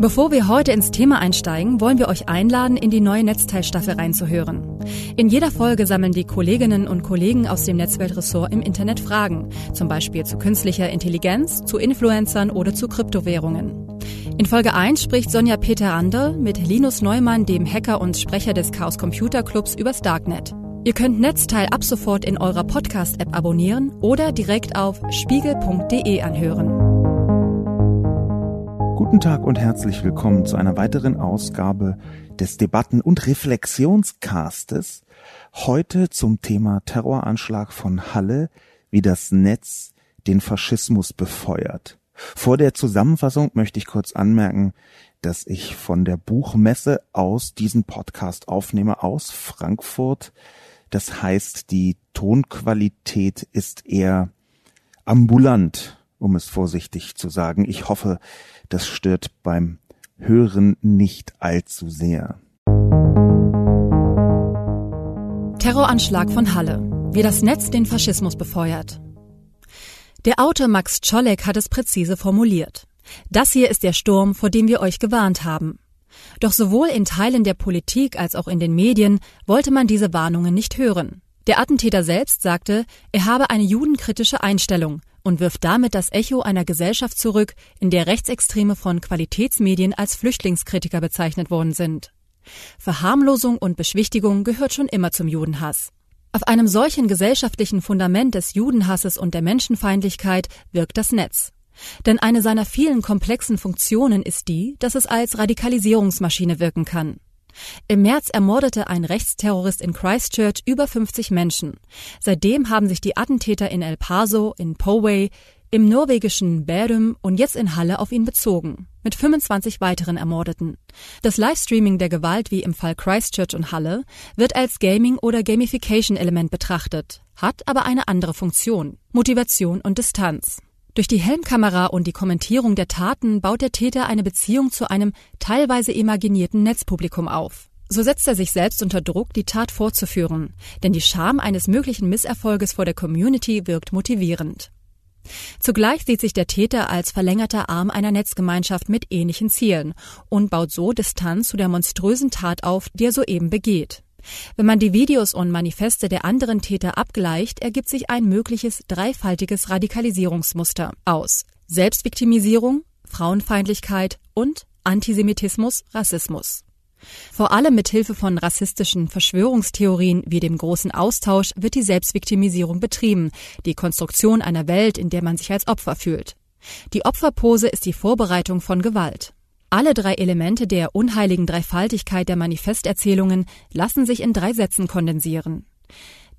Bevor wir heute ins Thema einsteigen, wollen wir euch einladen, in die neue Netzteilstaffel reinzuhören. In jeder Folge sammeln die Kolleginnen und Kollegen aus dem Netzweltressort im Internet Fragen, zum Beispiel zu künstlicher Intelligenz, zu Influencern oder zu Kryptowährungen. In Folge 1 spricht Sonja Peter Ander mit Linus Neumann, dem Hacker und Sprecher des Chaos Computer Clubs, übers Darknet. Ihr könnt Netzteil ab sofort in eurer Podcast-App abonnieren oder direkt auf spiegel.de anhören. Guten Tag und herzlich willkommen zu einer weiteren Ausgabe des Debatten- und Reflexionscastes. Heute zum Thema Terroranschlag von Halle, wie das Netz den Faschismus befeuert. Vor der Zusammenfassung möchte ich kurz anmerken, dass ich von der Buchmesse aus diesen Podcast aufnehme aus Frankfurt. Das heißt, die Tonqualität ist eher ambulant, um es vorsichtig zu sagen. Ich hoffe, das stört beim Hören nicht allzu sehr. Terroranschlag von Halle. Wie das Netz den Faschismus befeuert. Der Autor Max Czolek hat es präzise formuliert. Das hier ist der Sturm, vor dem wir euch gewarnt haben. Doch sowohl in Teilen der Politik als auch in den Medien wollte man diese Warnungen nicht hören. Der Attentäter selbst sagte, er habe eine judenkritische Einstellung und wirft damit das Echo einer Gesellschaft zurück, in der Rechtsextreme von Qualitätsmedien als Flüchtlingskritiker bezeichnet worden sind. Verharmlosung und Beschwichtigung gehört schon immer zum Judenhass. Auf einem solchen gesellschaftlichen Fundament des Judenhasses und der Menschenfeindlichkeit wirkt das Netz. Denn eine seiner vielen komplexen Funktionen ist die, dass es als Radikalisierungsmaschine wirken kann. Im März ermordete ein Rechtsterrorist in Christchurch über 50 Menschen. Seitdem haben sich die Attentäter in El Paso, in Poway, im norwegischen Bærum und jetzt in Halle auf ihn bezogen, mit 25 weiteren Ermordeten. Das Livestreaming der Gewalt wie im Fall Christchurch und Halle wird als Gaming- oder Gamification-Element betrachtet, hat aber eine andere Funktion, Motivation und Distanz. Durch die Helmkamera und die Kommentierung der Taten baut der Täter eine Beziehung zu einem teilweise imaginierten Netzpublikum auf. So setzt er sich selbst unter Druck, die Tat fortzuführen, denn die Scham eines möglichen Misserfolges vor der Community wirkt motivierend. Zugleich sieht sich der Täter als verlängerter Arm einer Netzgemeinschaft mit ähnlichen Zielen und baut so Distanz zu der monströsen Tat auf, die er soeben begeht. Wenn man die Videos und Manifeste der anderen Täter abgleicht, ergibt sich ein mögliches dreifaltiges Radikalisierungsmuster aus Selbstviktimisierung, Frauenfeindlichkeit und Antisemitismus, Rassismus. Vor allem mit Hilfe von rassistischen Verschwörungstheorien wie dem großen Austausch wird die Selbstviktimisierung betrieben, die Konstruktion einer Welt, in der man sich als Opfer fühlt. Die Opferpose ist die Vorbereitung von Gewalt. Alle drei Elemente der unheiligen Dreifaltigkeit der Manifesterzählungen lassen sich in drei Sätzen kondensieren.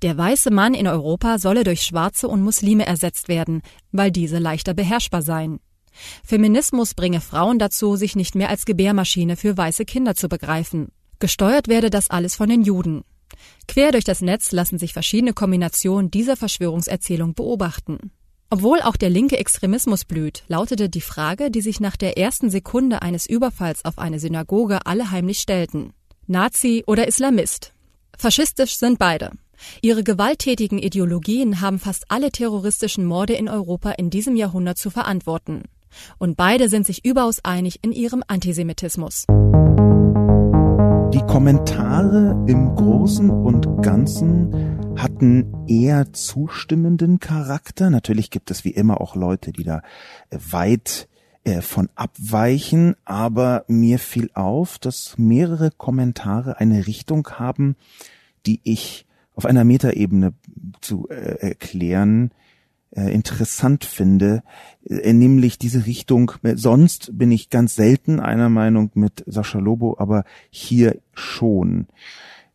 Der weiße Mann in Europa solle durch Schwarze und Muslime ersetzt werden, weil diese leichter beherrschbar seien. Feminismus bringe Frauen dazu, sich nicht mehr als Gebärmaschine für weiße Kinder zu begreifen. Gesteuert werde das alles von den Juden. Quer durch das Netz lassen sich verschiedene Kombinationen dieser Verschwörungserzählung beobachten. Obwohl auch der linke Extremismus blüht, lautete die Frage, die sich nach der ersten Sekunde eines Überfalls auf eine Synagoge alle heimlich stellten. Nazi oder Islamist? Faschistisch sind beide. Ihre gewalttätigen Ideologien haben fast alle terroristischen Morde in Europa in diesem Jahrhundert zu verantworten. Und beide sind sich überaus einig in ihrem Antisemitismus. Die Kommentare im Großen und Ganzen hatten eher zustimmenden Charakter. Natürlich gibt es wie immer auch Leute, die da äh, weit äh, von abweichen, aber mir fiel auf, dass mehrere Kommentare eine Richtung haben, die ich auf einer Metaebene zu äh, erklären interessant finde, äh, nämlich diese Richtung. Sonst bin ich ganz selten einer Meinung mit Sascha Lobo, aber hier schon.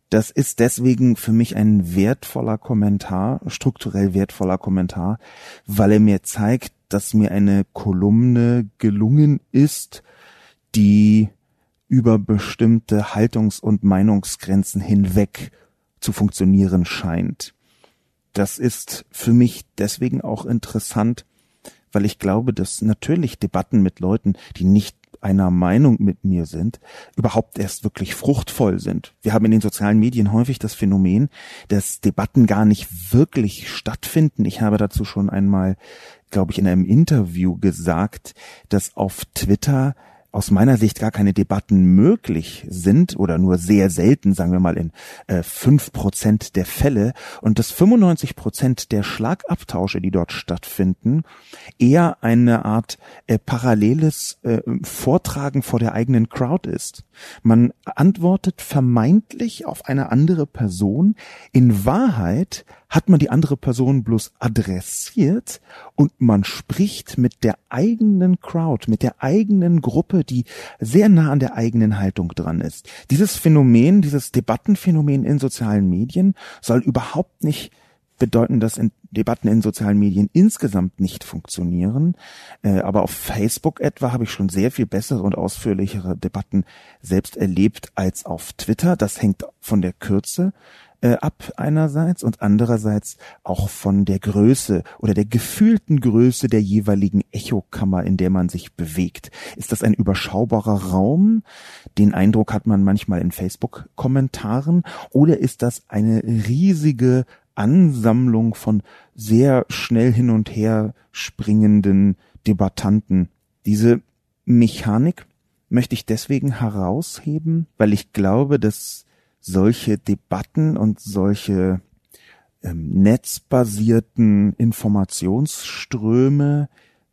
Das ist deswegen für mich ein wertvoller Kommentar, strukturell wertvoller Kommentar, weil er mir zeigt, dass mir eine Kolumne gelungen ist, die über bestimmte Haltungs- und Meinungsgrenzen hinweg zu funktionieren scheint. Das ist für mich deswegen auch interessant, weil ich glaube, dass natürlich Debatten mit Leuten, die nicht einer Meinung mit mir sind, überhaupt erst wirklich fruchtvoll sind. Wir haben in den sozialen Medien häufig das Phänomen, dass Debatten gar nicht wirklich stattfinden. Ich habe dazu schon einmal, glaube ich, in einem Interview gesagt, dass auf Twitter aus meiner Sicht gar keine Debatten möglich sind oder nur sehr selten, sagen wir mal in äh, fünf äh, Prozent der Fälle und dass 95 Prozent der Schlagabtausche, die dort stattfinden, eher eine Art äh, paralleles äh, Vortragen vor der eigenen Crowd ist. Man antwortet vermeintlich auf eine andere Person. In Wahrheit hat man die andere Person bloß adressiert und man spricht mit der eigenen Crowd, mit der eigenen Gruppe, die sehr nah an der eigenen Haltung dran ist. Dieses Phänomen, dieses Debattenphänomen in sozialen Medien soll überhaupt nicht bedeuten, dass in Debatten in sozialen Medien insgesamt nicht funktionieren. Äh, aber auf Facebook etwa habe ich schon sehr viel bessere und ausführlichere Debatten selbst erlebt als auf Twitter. Das hängt von der Kürze äh, ab einerseits und andererseits auch von der Größe oder der gefühlten Größe der jeweiligen Echokammer, in der man sich bewegt. Ist das ein überschaubarer Raum? Den Eindruck hat man manchmal in Facebook-Kommentaren oder ist das eine riesige Ansammlung von sehr schnell hin und her springenden Debattanten. Diese Mechanik möchte ich deswegen herausheben, weil ich glaube, dass solche Debatten und solche ähm, netzbasierten Informationsströme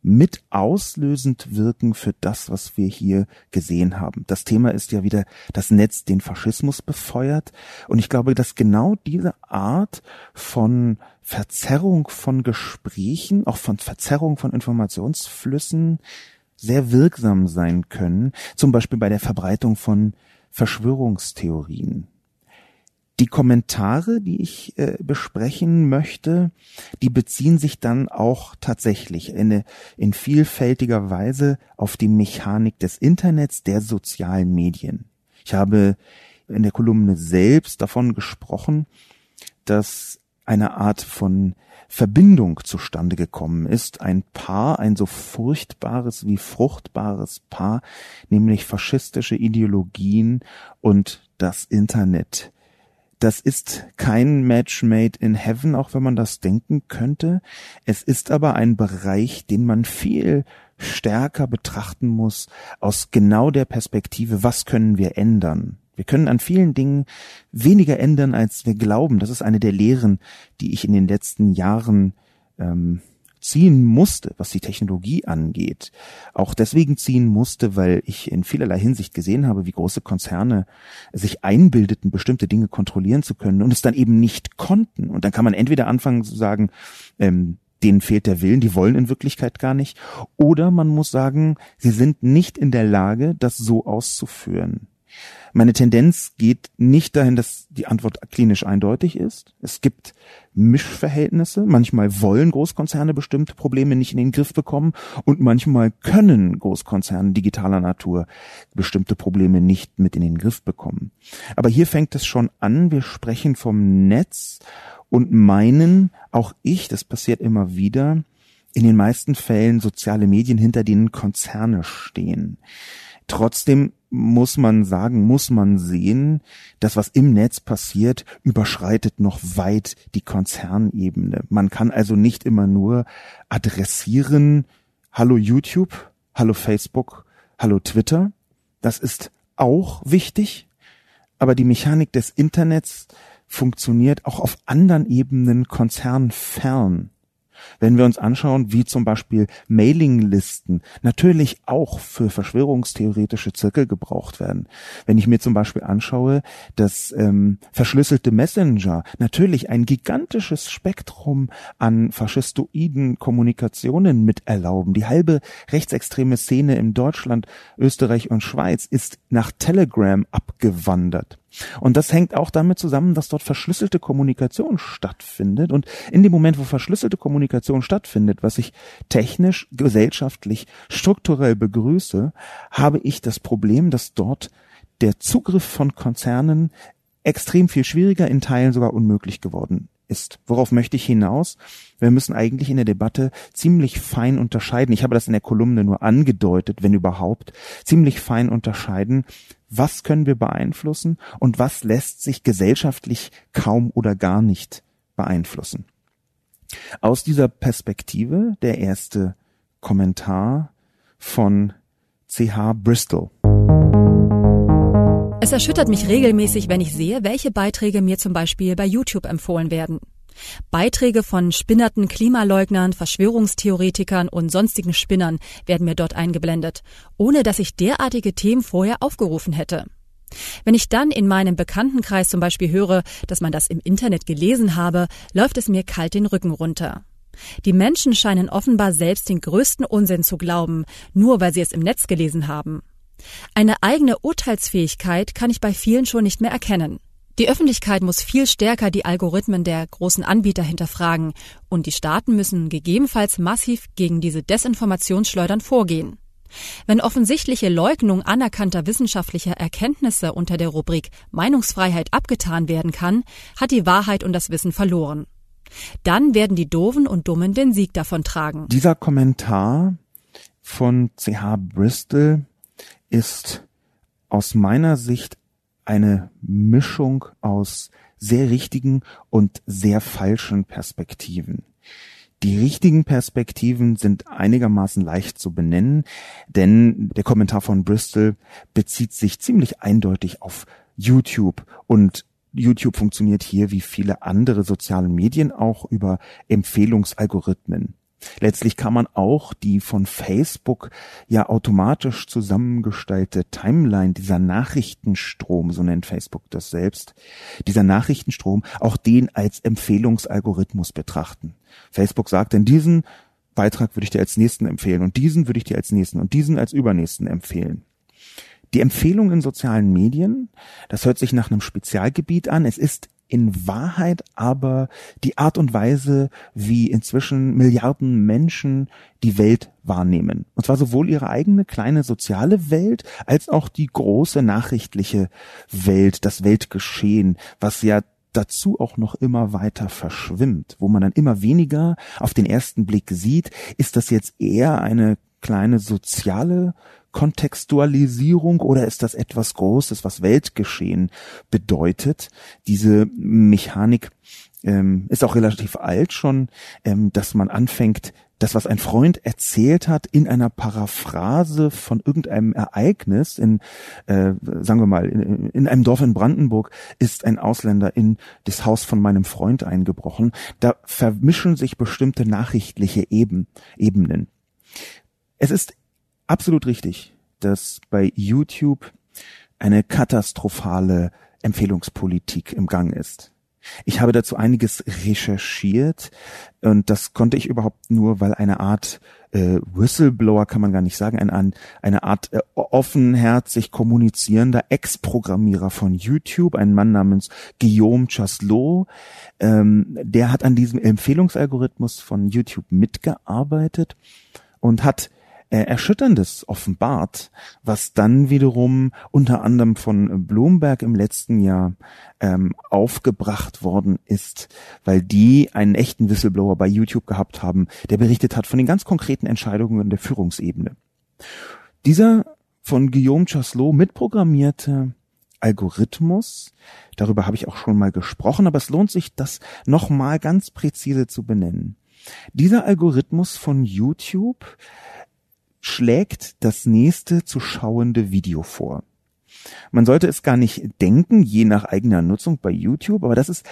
mit auslösend wirken für das, was wir hier gesehen haben. Das Thema ist ja wieder, das Netz den Faschismus befeuert. Und ich glaube, dass genau diese Art von Verzerrung von Gesprächen, auch von Verzerrung von Informationsflüssen sehr wirksam sein können. Zum Beispiel bei der Verbreitung von Verschwörungstheorien. Die Kommentare, die ich äh, besprechen möchte, die beziehen sich dann auch tatsächlich in, in vielfältiger Weise auf die Mechanik des Internets, der sozialen Medien. Ich habe in der Kolumne selbst davon gesprochen, dass eine Art von Verbindung zustande gekommen ist. Ein Paar, ein so furchtbares wie fruchtbares Paar, nämlich faschistische Ideologien und das Internet. Das ist kein Match made in heaven, auch wenn man das denken könnte. Es ist aber ein Bereich, den man viel stärker betrachten muss aus genau der Perspektive, was können wir ändern? Wir können an vielen Dingen weniger ändern, als wir glauben. Das ist eine der Lehren, die ich in den letzten Jahren ähm, ziehen musste, was die Technologie angeht. Auch deswegen ziehen musste, weil ich in vielerlei Hinsicht gesehen habe, wie große Konzerne sich einbildeten, bestimmte Dinge kontrollieren zu können und es dann eben nicht konnten. Und dann kann man entweder anfangen zu sagen, ähm, denen fehlt der Willen, die wollen in Wirklichkeit gar nicht. Oder man muss sagen, sie sind nicht in der Lage, das so auszuführen. Meine Tendenz geht nicht dahin, dass die Antwort klinisch eindeutig ist. Es gibt Mischverhältnisse. Manchmal wollen Großkonzerne bestimmte Probleme nicht in den Griff bekommen und manchmal können Großkonzerne digitaler Natur bestimmte Probleme nicht mit in den Griff bekommen. Aber hier fängt es schon an. Wir sprechen vom Netz und meinen, auch ich, das passiert immer wieder, in den meisten Fällen soziale Medien, hinter denen Konzerne stehen. Trotzdem muss man sagen, muss man sehen, das, was im Netz passiert, überschreitet noch weit die Konzernebene. Man kann also nicht immer nur adressieren, hallo YouTube, hallo Facebook, hallo Twitter. Das ist auch wichtig, aber die Mechanik des Internets funktioniert auch auf anderen Ebenen konzernfern. Wenn wir uns anschauen, wie zum Beispiel Mailinglisten natürlich auch für verschwörungstheoretische Zirkel gebraucht werden. Wenn ich mir zum Beispiel anschaue, dass ähm, verschlüsselte Messenger natürlich ein gigantisches Spektrum an faschistoiden Kommunikationen miterlauben. Die halbe rechtsextreme Szene in Deutschland, Österreich und Schweiz ist nach Telegram abgewandert. Und das hängt auch damit zusammen, dass dort verschlüsselte Kommunikation stattfindet. Und in dem Moment, wo verschlüsselte Kommunikation stattfindet, was ich technisch, gesellschaftlich, strukturell begrüße, habe ich das Problem, dass dort der Zugriff von Konzernen extrem viel schwieriger, in Teilen sogar unmöglich geworden ist. Worauf möchte ich hinaus? Wir müssen eigentlich in der Debatte ziemlich fein unterscheiden. Ich habe das in der Kolumne nur angedeutet, wenn überhaupt, ziemlich fein unterscheiden. Was können wir beeinflussen und was lässt sich gesellschaftlich kaum oder gar nicht beeinflussen? Aus dieser Perspektive der erste Kommentar von CH Bristol. Es erschüttert mich regelmäßig, wenn ich sehe, welche Beiträge mir zum Beispiel bei YouTube empfohlen werden. Beiträge von spinnerten Klimaleugnern, Verschwörungstheoretikern und sonstigen Spinnern werden mir dort eingeblendet, ohne dass ich derartige Themen vorher aufgerufen hätte. Wenn ich dann in meinem Bekanntenkreis zum Beispiel höre, dass man das im Internet gelesen habe, läuft es mir kalt den Rücken runter. Die Menschen scheinen offenbar selbst den größten Unsinn zu glauben, nur weil sie es im Netz gelesen haben. Eine eigene Urteilsfähigkeit kann ich bei vielen schon nicht mehr erkennen. Die Öffentlichkeit muss viel stärker die Algorithmen der großen Anbieter hinterfragen und die Staaten müssen gegebenenfalls massiv gegen diese Desinformationsschleudern vorgehen. Wenn offensichtliche Leugnung anerkannter wissenschaftlicher Erkenntnisse unter der Rubrik Meinungsfreiheit abgetan werden kann, hat die Wahrheit und das Wissen verloren. Dann werden die Doofen und Dummen den Sieg davon tragen. Dieser Kommentar von CH Bristol ist aus meiner Sicht eine Mischung aus sehr richtigen und sehr falschen Perspektiven. Die richtigen Perspektiven sind einigermaßen leicht zu benennen, denn der Kommentar von Bristol bezieht sich ziemlich eindeutig auf YouTube und YouTube funktioniert hier wie viele andere soziale Medien auch über Empfehlungsalgorithmen. Letztlich kann man auch die von Facebook ja automatisch zusammengestellte Timeline, dieser Nachrichtenstrom, so nennt Facebook das selbst, dieser Nachrichtenstrom, auch den als Empfehlungsalgorithmus betrachten. Facebook sagt, in diesen Beitrag würde ich dir als nächsten empfehlen und diesen würde ich dir als nächsten und diesen als übernächsten empfehlen. Die Empfehlung in sozialen Medien, das hört sich nach einem Spezialgebiet an. Es ist in Wahrheit aber die Art und Weise, wie inzwischen Milliarden Menschen die Welt wahrnehmen. Und zwar sowohl ihre eigene kleine soziale Welt als auch die große nachrichtliche Welt, das Weltgeschehen, was ja dazu auch noch immer weiter verschwimmt, wo man dann immer weniger auf den ersten Blick sieht, ist das jetzt eher eine kleine soziale Kontextualisierung oder ist das etwas Großes, was Weltgeschehen bedeutet? Diese Mechanik ähm, ist auch relativ alt schon, ähm, dass man anfängt, das, was ein Freund erzählt hat, in einer Paraphrase von irgendeinem Ereignis, in, äh, sagen wir mal, in, in einem Dorf in Brandenburg ist ein Ausländer in das Haus von meinem Freund eingebrochen. Da vermischen sich bestimmte nachrichtliche Eben, Ebenen. Es ist absolut richtig, dass bei YouTube eine katastrophale Empfehlungspolitik im Gang ist. Ich habe dazu einiges recherchiert und das konnte ich überhaupt nur, weil eine Art äh, Whistleblower kann man gar nicht sagen, eine, eine Art äh, offenherzig kommunizierender Ex-Programmierer von YouTube, ein Mann namens Guillaume Chaslot, ähm, der hat an diesem Empfehlungsalgorithmus von YouTube mitgearbeitet und hat äh, Erschütterndes offenbart, was dann wiederum unter anderem von Bloomberg im letzten Jahr ähm, aufgebracht worden ist, weil die einen echten Whistleblower bei YouTube gehabt haben, der berichtet hat von den ganz konkreten Entscheidungen der Führungsebene. Dieser von Guillaume Chaslot mitprogrammierte Algorithmus, darüber habe ich auch schon mal gesprochen, aber es lohnt sich, das nochmal ganz präzise zu benennen. Dieser Algorithmus von YouTube schlägt das nächste zu schauende Video vor. Man sollte es gar nicht denken, je nach eigener Nutzung bei YouTube, aber das ist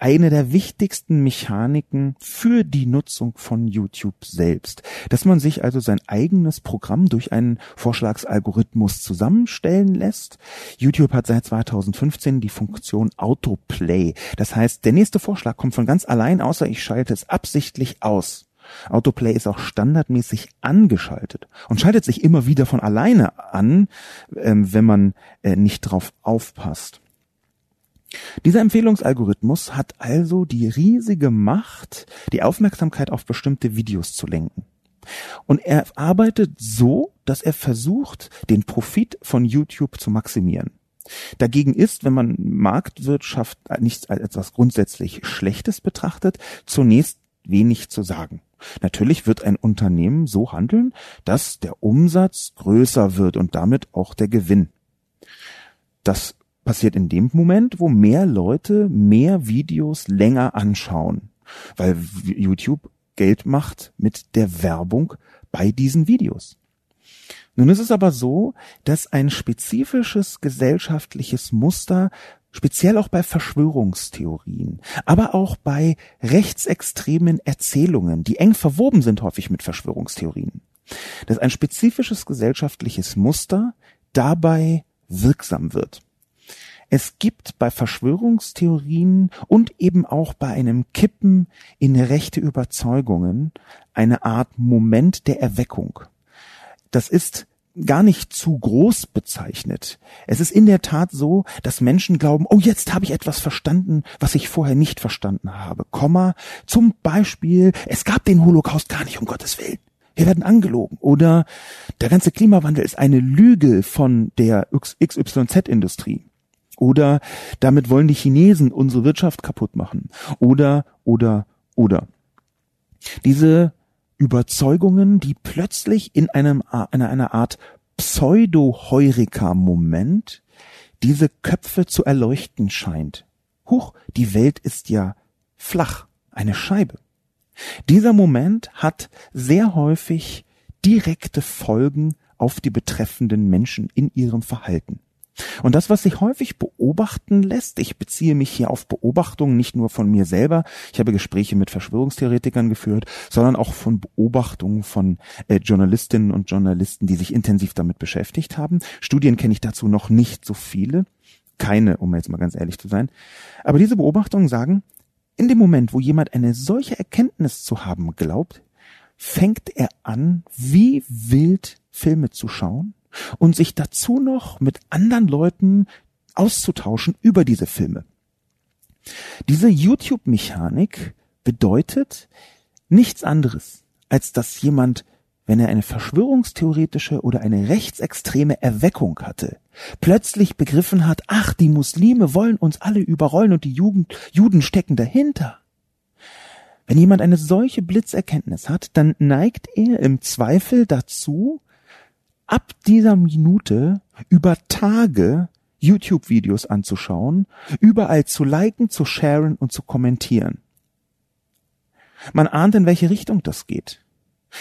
eine der wichtigsten Mechaniken für die Nutzung von YouTube selbst. Dass man sich also sein eigenes Programm durch einen Vorschlagsalgorithmus zusammenstellen lässt. YouTube hat seit 2015 die Funktion Autoplay. Das heißt, der nächste Vorschlag kommt von ganz allein, außer ich schalte es absichtlich aus. Autoplay ist auch standardmäßig angeschaltet und schaltet sich immer wieder von alleine an, ähm, wenn man äh, nicht drauf aufpasst. Dieser Empfehlungsalgorithmus hat also die riesige Macht, die Aufmerksamkeit auf bestimmte Videos zu lenken. Und er arbeitet so, dass er versucht, den Profit von YouTube zu maximieren. Dagegen ist, wenn man Marktwirtschaft nicht als etwas grundsätzlich Schlechtes betrachtet, zunächst wenig zu sagen. Natürlich wird ein Unternehmen so handeln, dass der Umsatz größer wird und damit auch der Gewinn. Das passiert in dem Moment, wo mehr Leute mehr Videos länger anschauen, weil YouTube Geld macht mit der Werbung bei diesen Videos. Nun ist es aber so, dass ein spezifisches gesellschaftliches Muster speziell auch bei Verschwörungstheorien, aber auch bei rechtsextremen Erzählungen, die eng verwoben sind häufig mit Verschwörungstheorien, dass ein spezifisches gesellschaftliches Muster dabei wirksam wird. Es gibt bei Verschwörungstheorien und eben auch bei einem Kippen in rechte Überzeugungen eine Art Moment der Erweckung. Das ist gar nicht zu groß bezeichnet. Es ist in der Tat so, dass Menschen glauben, oh, jetzt habe ich etwas verstanden, was ich vorher nicht verstanden habe. Komma, zum Beispiel, es gab den Holocaust gar nicht, um Gottes Willen. Wir werden angelogen. Oder der ganze Klimawandel ist eine Lüge von der XYZ-Industrie. Oder damit wollen die Chinesen unsere Wirtschaft kaputt machen. Oder, oder, oder. Diese Überzeugungen, die plötzlich in einem, in einer Art Pseudo-Heureka-Moment diese Köpfe zu erleuchten scheint. Huch, die Welt ist ja flach, eine Scheibe. Dieser Moment hat sehr häufig direkte Folgen auf die betreffenden Menschen in ihrem Verhalten. Und das, was sich häufig beobachten lässt, ich beziehe mich hier auf Beobachtungen nicht nur von mir selber, ich habe Gespräche mit Verschwörungstheoretikern geführt, sondern auch von Beobachtungen von äh, Journalistinnen und Journalisten, die sich intensiv damit beschäftigt haben. Studien kenne ich dazu noch nicht so viele, keine, um jetzt mal ganz ehrlich zu sein. Aber diese Beobachtungen sagen, in dem Moment, wo jemand eine solche Erkenntnis zu haben glaubt, fängt er an, wie wild Filme zu schauen, und sich dazu noch mit anderen Leuten auszutauschen über diese Filme. Diese YouTube-Mechanik bedeutet nichts anderes, als dass jemand, wenn er eine verschwörungstheoretische oder eine rechtsextreme Erweckung hatte, plötzlich begriffen hat, ach, die Muslime wollen uns alle überrollen und die Jugend, Juden stecken dahinter. Wenn jemand eine solche Blitzerkenntnis hat, dann neigt er im Zweifel dazu, ab dieser Minute über Tage YouTube-Videos anzuschauen, überall zu liken, zu sharen und zu kommentieren. Man ahnt, in welche Richtung das geht.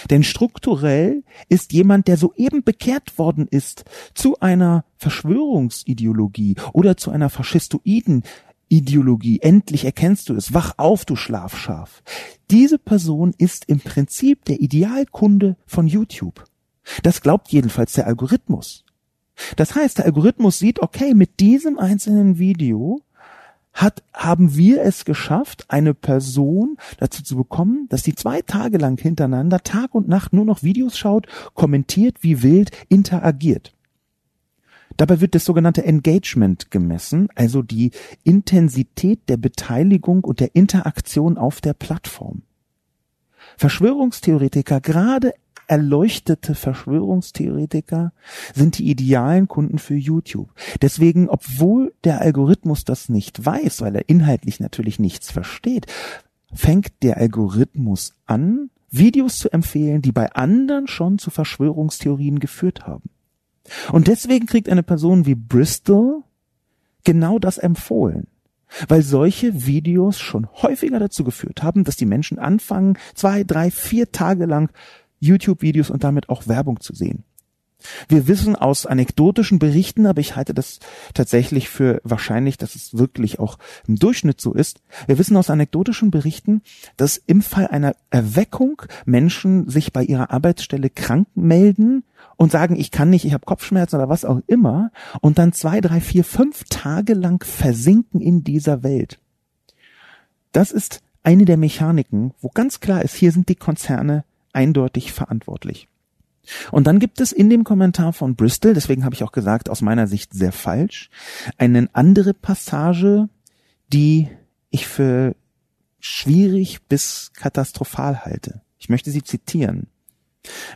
Denn strukturell ist jemand, der soeben bekehrt worden ist zu einer Verschwörungsideologie oder zu einer faschistoiden Ideologie, endlich erkennst du es, wach auf, du Schlafschaf. Diese Person ist im Prinzip der Idealkunde von YouTube. Das glaubt jedenfalls der Algorithmus. Das heißt, der Algorithmus sieht, okay, mit diesem einzelnen Video hat, haben wir es geschafft, eine Person dazu zu bekommen, dass sie zwei Tage lang hintereinander Tag und Nacht nur noch Videos schaut, kommentiert, wie wild interagiert. Dabei wird das sogenannte Engagement gemessen, also die Intensität der Beteiligung und der Interaktion auf der Plattform. Verschwörungstheoretiker, gerade erleuchtete Verschwörungstheoretiker sind die idealen Kunden für YouTube. Deswegen, obwohl der Algorithmus das nicht weiß, weil er inhaltlich natürlich nichts versteht, fängt der Algorithmus an, Videos zu empfehlen, die bei anderen schon zu Verschwörungstheorien geführt haben. Und deswegen kriegt eine Person wie Bristol genau das empfohlen weil solche Videos schon häufiger dazu geführt haben, dass die Menschen anfangen, zwei, drei, vier Tage lang YouTube-Videos und damit auch Werbung zu sehen. Wir wissen aus anekdotischen Berichten, aber ich halte das tatsächlich für wahrscheinlich, dass es wirklich auch im Durchschnitt so ist. Wir wissen aus anekdotischen Berichten, dass im Fall einer Erweckung Menschen sich bei ihrer Arbeitsstelle krank melden und sagen, ich kann nicht, ich habe Kopfschmerzen oder was auch immer und dann zwei, drei, vier, fünf Tage lang versinken in dieser Welt. Das ist eine der Mechaniken, wo ganz klar ist, hier sind die Konzerne eindeutig verantwortlich. Und dann gibt es in dem Kommentar von Bristol, deswegen habe ich auch gesagt, aus meiner Sicht sehr falsch, eine andere Passage, die ich für schwierig bis katastrophal halte. Ich möchte sie zitieren.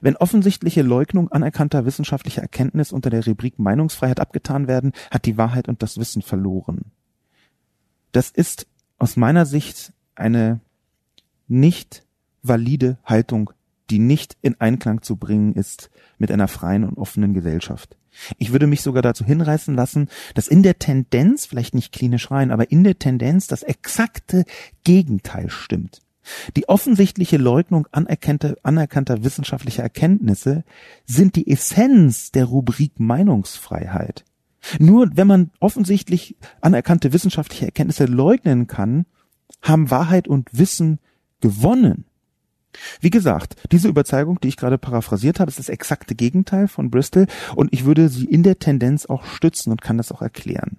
Wenn offensichtliche Leugnung anerkannter wissenschaftlicher Erkenntnis unter der Rubrik Meinungsfreiheit abgetan werden, hat die Wahrheit und das Wissen verloren. Das ist aus meiner Sicht eine nicht valide Haltung, die nicht in Einklang zu bringen ist mit einer freien und offenen Gesellschaft. Ich würde mich sogar dazu hinreißen lassen, dass in der Tendenz, vielleicht nicht klinisch rein, aber in der Tendenz das exakte Gegenteil stimmt. Die offensichtliche Leugnung anerkannter, anerkannter wissenschaftlicher Erkenntnisse sind die Essenz der Rubrik Meinungsfreiheit. Nur wenn man offensichtlich anerkannte wissenschaftliche Erkenntnisse leugnen kann, haben Wahrheit und Wissen gewonnen. Wie gesagt, diese Überzeugung, die ich gerade paraphrasiert habe, ist das exakte Gegenteil von Bristol und ich würde sie in der Tendenz auch stützen und kann das auch erklären.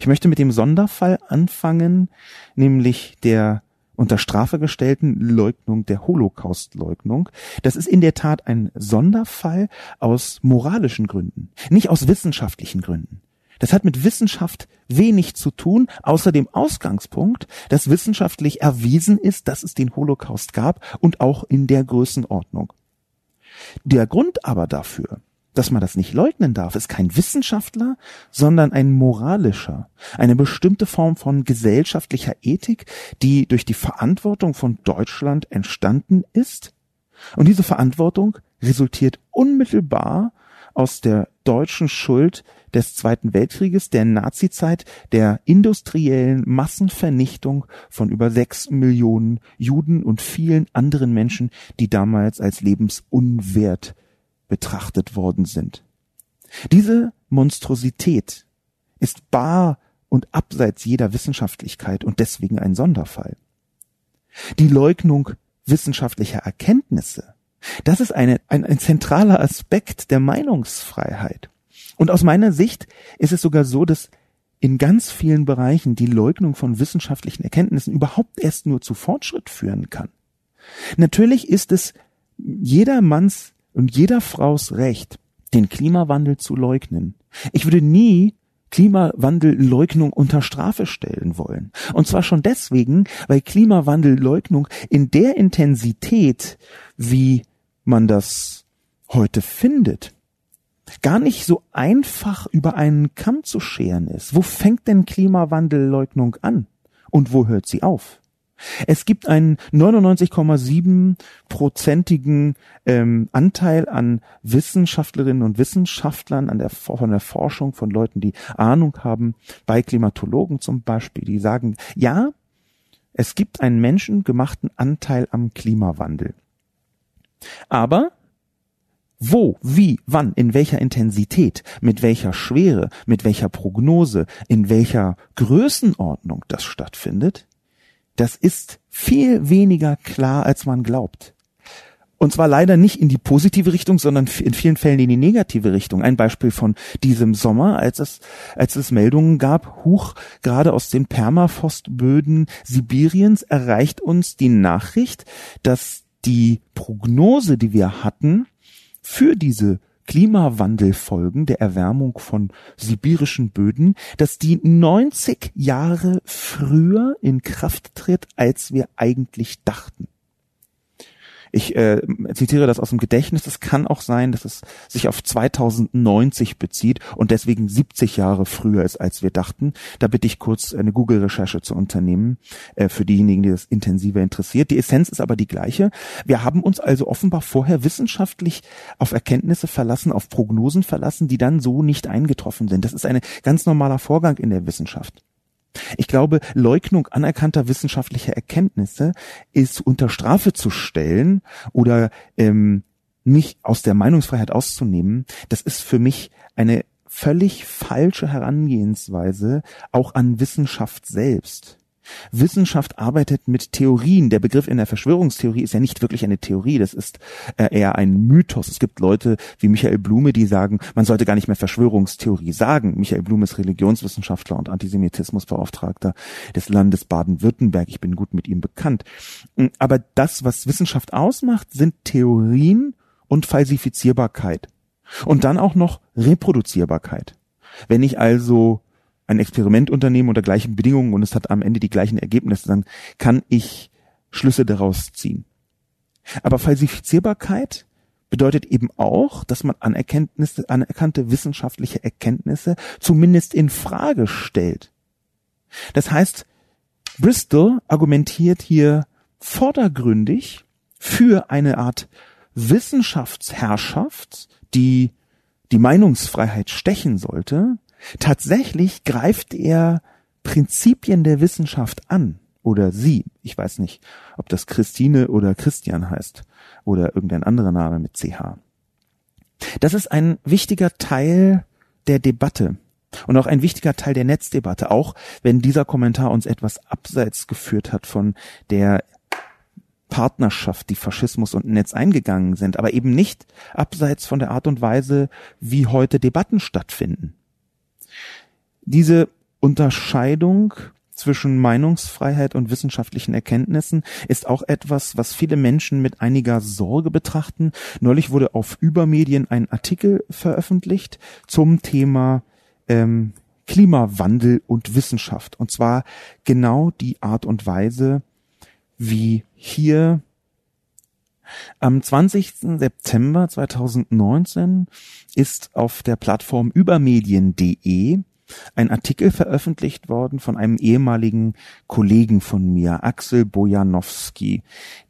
Ich möchte mit dem Sonderfall anfangen, nämlich der unter Strafe gestellten Leugnung der Holocaustleugnung. Das ist in der Tat ein Sonderfall aus moralischen Gründen, nicht aus wissenschaftlichen Gründen. Das hat mit Wissenschaft wenig zu tun, außer dem Ausgangspunkt, dass wissenschaftlich erwiesen ist, dass es den Holocaust gab und auch in der Größenordnung. Der Grund aber dafür, dass man das nicht leugnen darf, ist kein Wissenschaftler, sondern ein moralischer, eine bestimmte Form von gesellschaftlicher Ethik, die durch die Verantwortung von Deutschland entstanden ist. Und diese Verantwortung resultiert unmittelbar aus der deutschen Schuld des Zweiten Weltkrieges, der Nazizeit, der industriellen Massenvernichtung von über sechs Millionen Juden und vielen anderen Menschen, die damals als lebensunwert betrachtet worden sind. Diese Monstrosität ist bar und abseits jeder Wissenschaftlichkeit und deswegen ein Sonderfall. Die Leugnung wissenschaftlicher Erkenntnisse, das ist eine, ein, ein zentraler Aspekt der Meinungsfreiheit. Und aus meiner Sicht ist es sogar so, dass in ganz vielen Bereichen die Leugnung von wissenschaftlichen Erkenntnissen überhaupt erst nur zu Fortschritt führen kann. Natürlich ist es jedermanns und jeder Fraus Recht, den Klimawandel zu leugnen. Ich würde nie Klimawandelleugnung unter Strafe stellen wollen. Und zwar schon deswegen, weil Klimawandelleugnung in der Intensität, wie man das heute findet, gar nicht so einfach über einen Kamm zu scheren ist. Wo fängt denn Klimawandelleugnung an? Und wo hört sie auf? Es gibt einen 99,7-prozentigen ähm, Anteil an Wissenschaftlerinnen und Wissenschaftlern, an der, von der Forschung von Leuten, die Ahnung haben, bei Klimatologen zum Beispiel, die sagen, ja, es gibt einen menschengemachten Anteil am Klimawandel. Aber wo, wie, wann, in welcher Intensität, mit welcher Schwere, mit welcher Prognose, in welcher Größenordnung das stattfindet, das ist viel weniger klar, als man glaubt. Und zwar leider nicht in die positive Richtung, sondern in vielen Fällen in die negative Richtung. Ein Beispiel von diesem Sommer, als es, als es Meldungen gab, hoch, gerade aus den Permafrostböden Sibiriens erreicht uns die Nachricht, dass die Prognose, die wir hatten, für diese Klimawandelfolgen der Erwärmung von sibirischen Böden, dass die 90 Jahre früher in Kraft tritt, als wir eigentlich dachten. Ich äh, zitiere das aus dem Gedächtnis. Es kann auch sein, dass es sich auf 2090 bezieht und deswegen 70 Jahre früher ist, als wir dachten. Da bitte ich kurz eine Google-Recherche zu unternehmen, äh, für diejenigen, die das intensiver interessiert. Die Essenz ist aber die gleiche. Wir haben uns also offenbar vorher wissenschaftlich auf Erkenntnisse verlassen, auf Prognosen verlassen, die dann so nicht eingetroffen sind. Das ist ein ganz normaler Vorgang in der Wissenschaft. Ich glaube, Leugnung anerkannter wissenschaftlicher Erkenntnisse ist unter Strafe zu stellen oder ähm, mich aus der Meinungsfreiheit auszunehmen. Das ist für mich eine völlig falsche Herangehensweise auch an Wissenschaft selbst. Wissenschaft arbeitet mit Theorien. Der Begriff in der Verschwörungstheorie ist ja nicht wirklich eine Theorie, das ist äh, eher ein Mythos. Es gibt Leute wie Michael Blume, die sagen, man sollte gar nicht mehr Verschwörungstheorie sagen. Michael Blume ist Religionswissenschaftler und Antisemitismusbeauftragter des Landes Baden-Württemberg. Ich bin gut mit ihm bekannt. Mm, aber das, was Wissenschaft ausmacht, sind Theorien und Falsifizierbarkeit. Und dann auch noch Reproduzierbarkeit. Wenn ich also ein Experiment unternehmen unter gleichen Bedingungen und es hat am Ende die gleichen Ergebnisse, dann kann ich Schlüsse daraus ziehen. Aber Falsifizierbarkeit bedeutet eben auch, dass man Anerkenntnisse, anerkannte wissenschaftliche Erkenntnisse zumindest in Frage stellt. Das heißt, Bristol argumentiert hier vordergründig für eine Art Wissenschaftsherrschaft, die die Meinungsfreiheit stechen sollte. Tatsächlich greift er Prinzipien der Wissenschaft an oder sie. Ich weiß nicht, ob das Christine oder Christian heißt oder irgendein anderer Name mit CH. Das ist ein wichtiger Teil der Debatte und auch ein wichtiger Teil der Netzdebatte, auch wenn dieser Kommentar uns etwas abseits geführt hat von der Partnerschaft, die Faschismus und Netz eingegangen sind, aber eben nicht abseits von der Art und Weise, wie heute Debatten stattfinden. Diese Unterscheidung zwischen Meinungsfreiheit und wissenschaftlichen Erkenntnissen ist auch etwas, was viele Menschen mit einiger Sorge betrachten. Neulich wurde auf Übermedien ein Artikel veröffentlicht zum Thema ähm, Klimawandel und Wissenschaft. Und zwar genau die Art und Weise, wie hier am 20. September 2019 ist auf der Plattform übermedien.de ein Artikel veröffentlicht worden von einem ehemaligen Kollegen von mir, Axel Bojanowski.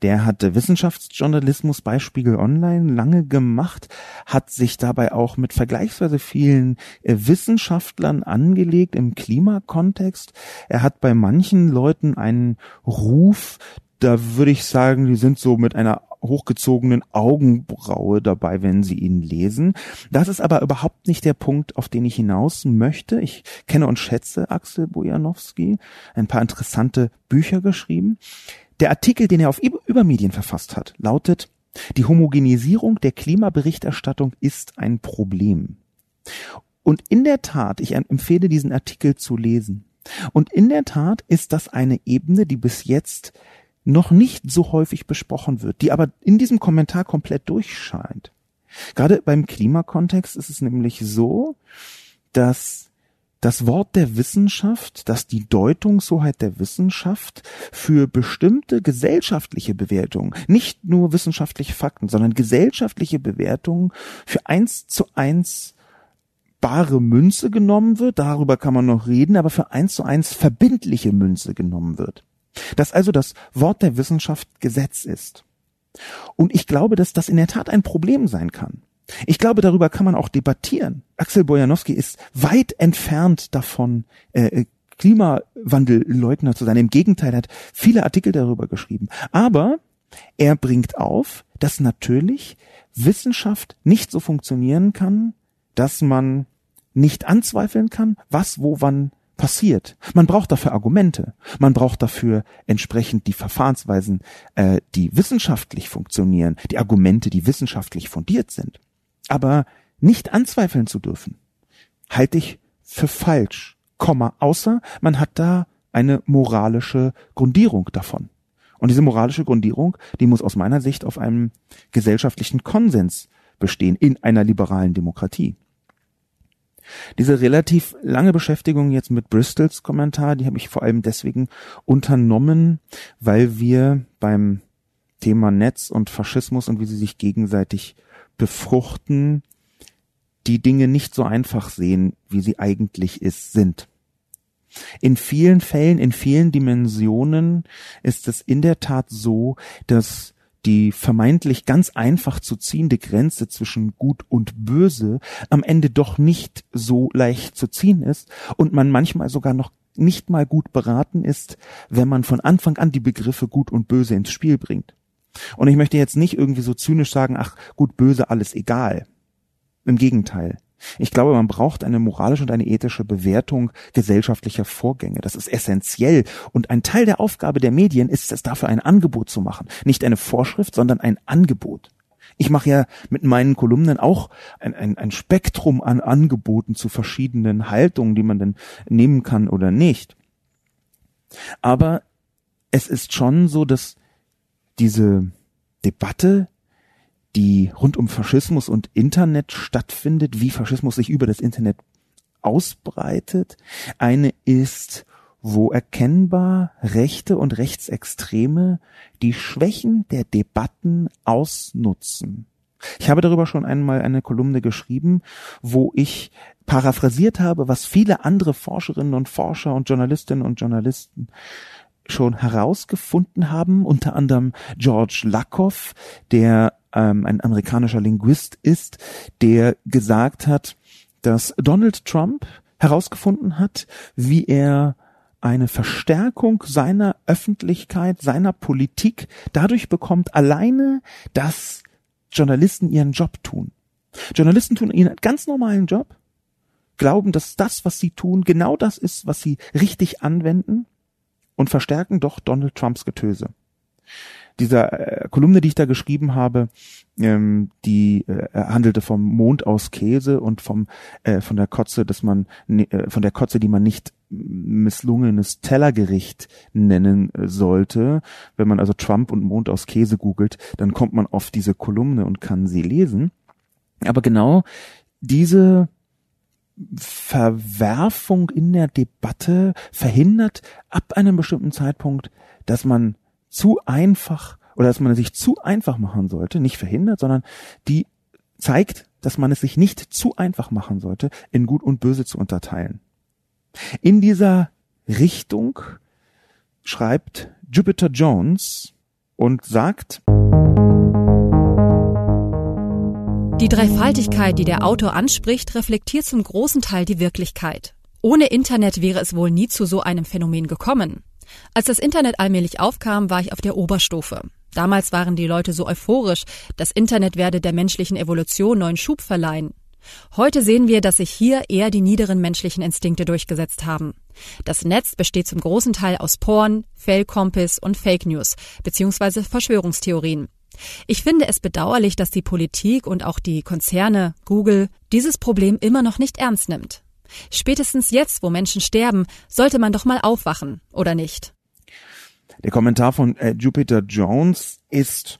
Der hatte Wissenschaftsjournalismus bei Spiegel Online lange gemacht, hat sich dabei auch mit vergleichsweise vielen äh, Wissenschaftlern angelegt im Klimakontext. Er hat bei manchen Leuten einen Ruf, da würde ich sagen, die sind so mit einer hochgezogenen Augenbraue dabei, wenn sie ihn lesen. Das ist aber überhaupt nicht der Punkt, auf den ich hinaus möchte. Ich kenne und schätze Axel Bojanowski, ein paar interessante Bücher geschrieben. Der Artikel, den er auf Übermedien verfasst hat, lautet, die Homogenisierung der Klimaberichterstattung ist ein Problem. Und in der Tat, ich empfehle diesen Artikel zu lesen. Und in der Tat ist das eine Ebene, die bis jetzt noch nicht so häufig besprochen wird, die aber in diesem Kommentar komplett durchscheint. Gerade beim Klimakontext ist es nämlich so, dass das Wort der Wissenschaft, dass die Deutungshoheit der Wissenschaft für bestimmte gesellschaftliche Bewertungen, nicht nur wissenschaftliche Fakten, sondern gesellschaftliche Bewertungen für eins zu eins bare Münze genommen wird, darüber kann man noch reden, aber für eins zu eins verbindliche Münze genommen wird. Dass also das Wort der Wissenschaft Gesetz ist. Und ich glaube, dass das in der Tat ein Problem sein kann. Ich glaube, darüber kann man auch debattieren. Axel Bojanowski ist weit entfernt davon, äh, Klimawandelleugner zu sein. Im Gegenteil, er hat viele Artikel darüber geschrieben. Aber er bringt auf, dass natürlich Wissenschaft nicht so funktionieren kann, dass man nicht anzweifeln kann, was wo wann passiert. Man braucht dafür Argumente. Man braucht dafür entsprechend die Verfahrensweisen, äh, die wissenschaftlich funktionieren, die Argumente, die wissenschaftlich fundiert sind. Aber nicht anzweifeln zu dürfen, halte ich für falsch. Komma, außer man hat da eine moralische Grundierung davon. Und diese moralische Grundierung, die muss aus meiner Sicht auf einem gesellschaftlichen Konsens bestehen in einer liberalen Demokratie. Diese relativ lange Beschäftigung jetzt mit Bristols Kommentar, die habe ich vor allem deswegen unternommen, weil wir beim Thema Netz und Faschismus und wie sie sich gegenseitig befruchten, die Dinge nicht so einfach sehen, wie sie eigentlich ist, sind. In vielen Fällen, in vielen Dimensionen ist es in der Tat so, dass die vermeintlich ganz einfach zu ziehende Grenze zwischen gut und böse am Ende doch nicht so leicht zu ziehen ist und man manchmal sogar noch nicht mal gut beraten ist, wenn man von Anfang an die Begriffe gut und böse ins Spiel bringt. Und ich möchte jetzt nicht irgendwie so zynisch sagen, ach, gut, böse, alles egal. Im Gegenteil. Ich glaube, man braucht eine moralische und eine ethische Bewertung gesellschaftlicher Vorgänge. Das ist essentiell. Und ein Teil der Aufgabe der Medien ist es dafür, ein Angebot zu machen. Nicht eine Vorschrift, sondern ein Angebot. Ich mache ja mit meinen Kolumnen auch ein, ein, ein Spektrum an Angeboten zu verschiedenen Haltungen, die man dann nehmen kann oder nicht. Aber es ist schon so, dass diese Debatte die rund um Faschismus und Internet stattfindet, wie Faschismus sich über das Internet ausbreitet. Eine ist, wo erkennbar Rechte und Rechtsextreme die Schwächen der Debatten ausnutzen. Ich habe darüber schon einmal eine Kolumne geschrieben, wo ich paraphrasiert habe, was viele andere Forscherinnen und Forscher und Journalistinnen und Journalisten schon herausgefunden haben, unter anderem George Lakoff, der ähm, ein amerikanischer Linguist ist, der gesagt hat, dass Donald Trump herausgefunden hat, wie er eine Verstärkung seiner Öffentlichkeit, seiner Politik dadurch bekommt, alleine, dass Journalisten ihren Job tun. Journalisten tun ihren ganz normalen Job, glauben, dass das, was sie tun, genau das ist, was sie richtig anwenden und verstärken doch Donald Trumps Getöse. Dieser äh, Kolumne, die ich da geschrieben habe, ähm, die äh, handelte vom Mond aus Käse und vom äh, von der Kotze, dass man äh, von der Kotze, die man nicht misslungenes Tellergericht nennen äh, sollte. Wenn man also Trump und Mond aus Käse googelt, dann kommt man auf diese Kolumne und kann sie lesen. Aber genau diese Verwerfung in der Debatte verhindert ab einem bestimmten Zeitpunkt, dass man zu einfach oder dass man es sich zu einfach machen sollte, nicht verhindert, sondern die zeigt, dass man es sich nicht zu einfach machen sollte, in Gut und Böse zu unterteilen. In dieser Richtung schreibt Jupiter Jones und sagt, die Dreifaltigkeit, die der Autor anspricht, reflektiert zum großen Teil die Wirklichkeit. Ohne Internet wäre es wohl nie zu so einem Phänomen gekommen. Als das Internet allmählich aufkam, war ich auf der Oberstufe. Damals waren die Leute so euphorisch, das Internet werde der menschlichen Evolution neuen Schub verleihen. Heute sehen wir, dass sich hier eher die niederen menschlichen Instinkte durchgesetzt haben. Das Netz besteht zum großen Teil aus Porn, Fail-Compass und Fake News bzw. Verschwörungstheorien. Ich finde es bedauerlich, dass die Politik und auch die Konzerne Google dieses Problem immer noch nicht ernst nimmt. Spätestens jetzt, wo Menschen sterben, sollte man doch mal aufwachen, oder nicht? Der Kommentar von äh, Jupiter Jones ist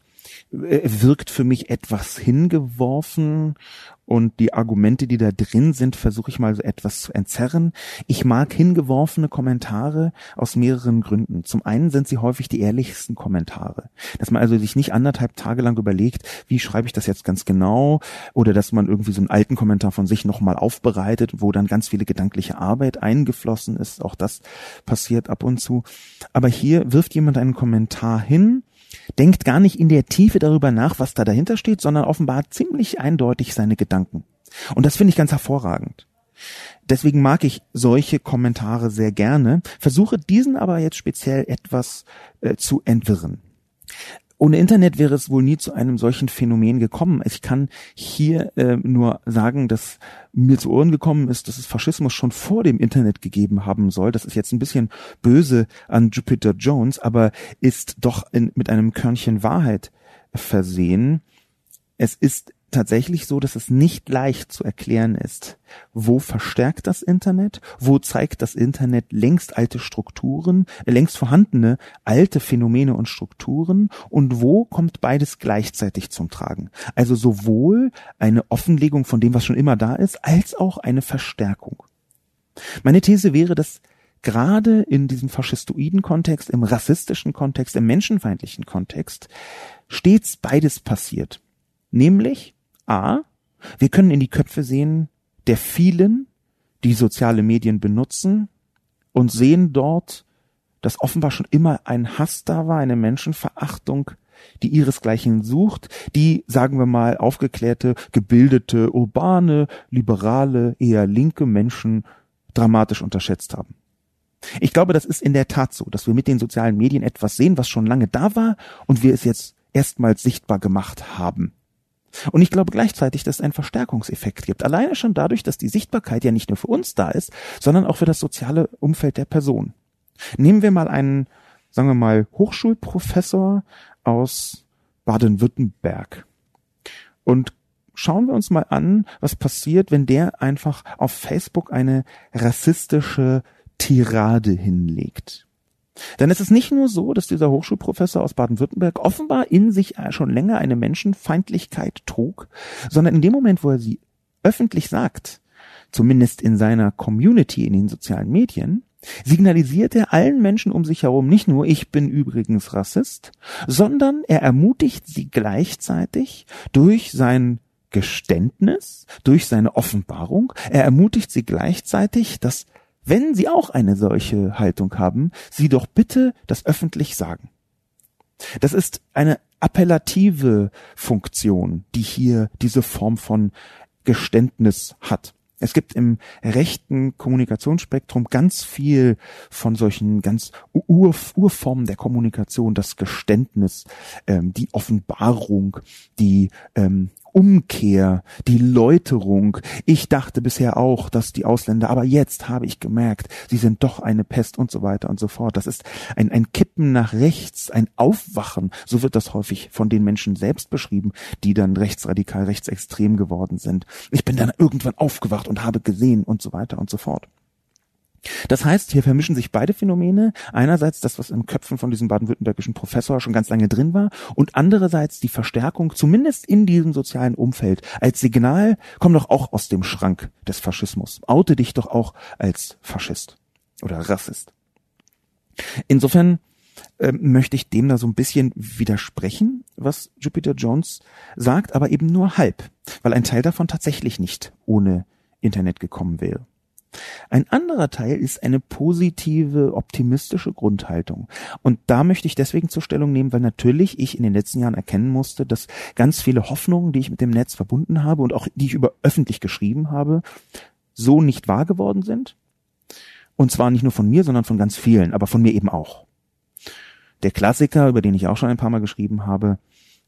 wirkt für mich etwas hingeworfen und die Argumente, die da drin sind, versuche ich mal so etwas zu entzerren. Ich mag hingeworfene Kommentare aus mehreren Gründen. Zum einen sind sie häufig die ehrlichsten Kommentare. Dass man also sich nicht anderthalb Tage lang überlegt, wie schreibe ich das jetzt ganz genau, oder dass man irgendwie so einen alten Kommentar von sich nochmal aufbereitet, wo dann ganz viele gedankliche Arbeit eingeflossen ist. Auch das passiert ab und zu. Aber hier wirft jemand einen Kommentar hin, denkt gar nicht in der Tiefe darüber nach, was da dahinter steht, sondern offenbart ziemlich eindeutig seine Gedanken. Und das finde ich ganz hervorragend. Deswegen mag ich solche Kommentare sehr gerne, versuche diesen aber jetzt speziell etwas äh, zu entwirren. Ohne Internet wäre es wohl nie zu einem solchen Phänomen gekommen. Ich kann hier äh, nur sagen, dass mir zu Ohren gekommen ist, dass es Faschismus schon vor dem Internet gegeben haben soll. Das ist jetzt ein bisschen böse an Jupiter Jones, aber ist doch in, mit einem Körnchen Wahrheit versehen. Es ist tatsächlich so, dass es nicht leicht zu erklären ist, wo verstärkt das Internet, wo zeigt das Internet längst alte Strukturen, äh, längst vorhandene alte Phänomene und Strukturen und wo kommt beides gleichzeitig zum Tragen. Also sowohl eine Offenlegung von dem, was schon immer da ist, als auch eine Verstärkung. Meine These wäre, dass gerade in diesem faschistoiden Kontext, im rassistischen Kontext, im menschenfeindlichen Kontext stets beides passiert. Nämlich A, wir können in die Köpfe sehen der vielen, die soziale Medien benutzen und sehen dort, dass offenbar schon immer ein Hass da war, eine Menschenverachtung, die ihresgleichen sucht, die, sagen wir mal, aufgeklärte, gebildete, urbane, liberale, eher linke Menschen dramatisch unterschätzt haben. Ich glaube, das ist in der Tat so, dass wir mit den sozialen Medien etwas sehen, was schon lange da war und wir es jetzt erstmals sichtbar gemacht haben. Und ich glaube gleichzeitig, dass es einen Verstärkungseffekt gibt. Alleine schon dadurch, dass die Sichtbarkeit ja nicht nur für uns da ist, sondern auch für das soziale Umfeld der Person. Nehmen wir mal einen, sagen wir mal, Hochschulprofessor aus Baden-Württemberg und schauen wir uns mal an, was passiert, wenn der einfach auf Facebook eine rassistische Tirade hinlegt ist es nicht nur so, dass dieser Hochschulprofessor aus Baden-Württemberg offenbar in sich schon länger eine Menschenfeindlichkeit trug, sondern in dem Moment, wo er sie öffentlich sagt, zumindest in seiner Community, in den sozialen Medien, signalisiert er allen Menschen um sich herum nicht nur, ich bin übrigens Rassist, sondern er ermutigt sie gleichzeitig durch sein Geständnis, durch seine Offenbarung, er ermutigt sie gleichzeitig, dass wenn sie auch eine solche Haltung haben, sie doch bitte das öffentlich sagen. Das ist eine appellative Funktion, die hier diese Form von Geständnis hat. Es gibt im rechten Kommunikationsspektrum ganz viel von solchen ganz Ur Urformen der Kommunikation, das Geständnis, ähm, die Offenbarung, die ähm, Umkehr, die Läuterung. Ich dachte bisher auch, dass die Ausländer, aber jetzt habe ich gemerkt, sie sind doch eine Pest und so weiter und so fort. Das ist ein, ein Kippen nach rechts, ein Aufwachen. So wird das häufig von den Menschen selbst beschrieben, die dann rechtsradikal, rechtsextrem geworden sind. Ich bin dann irgendwann aufgewacht und habe gesehen und so weiter und so fort. Das heißt, hier vermischen sich beide Phänomene. Einerseits das, was im Köpfen von diesem baden-württembergischen Professor schon ganz lange drin war und andererseits die Verstärkung, zumindest in diesem sozialen Umfeld, als Signal, komm doch auch aus dem Schrank des Faschismus. Oute dich doch auch als Faschist oder Rassist. Insofern äh, möchte ich dem da so ein bisschen widersprechen, was Jupiter Jones sagt, aber eben nur halb, weil ein Teil davon tatsächlich nicht ohne Internet gekommen wäre. Ein anderer Teil ist eine positive, optimistische Grundhaltung. Und da möchte ich deswegen zur Stellung nehmen, weil natürlich ich in den letzten Jahren erkennen musste, dass ganz viele Hoffnungen, die ich mit dem Netz verbunden habe und auch die ich über öffentlich geschrieben habe, so nicht wahr geworden sind. Und zwar nicht nur von mir, sondern von ganz vielen, aber von mir eben auch. Der Klassiker, über den ich auch schon ein paar Mal geschrieben habe,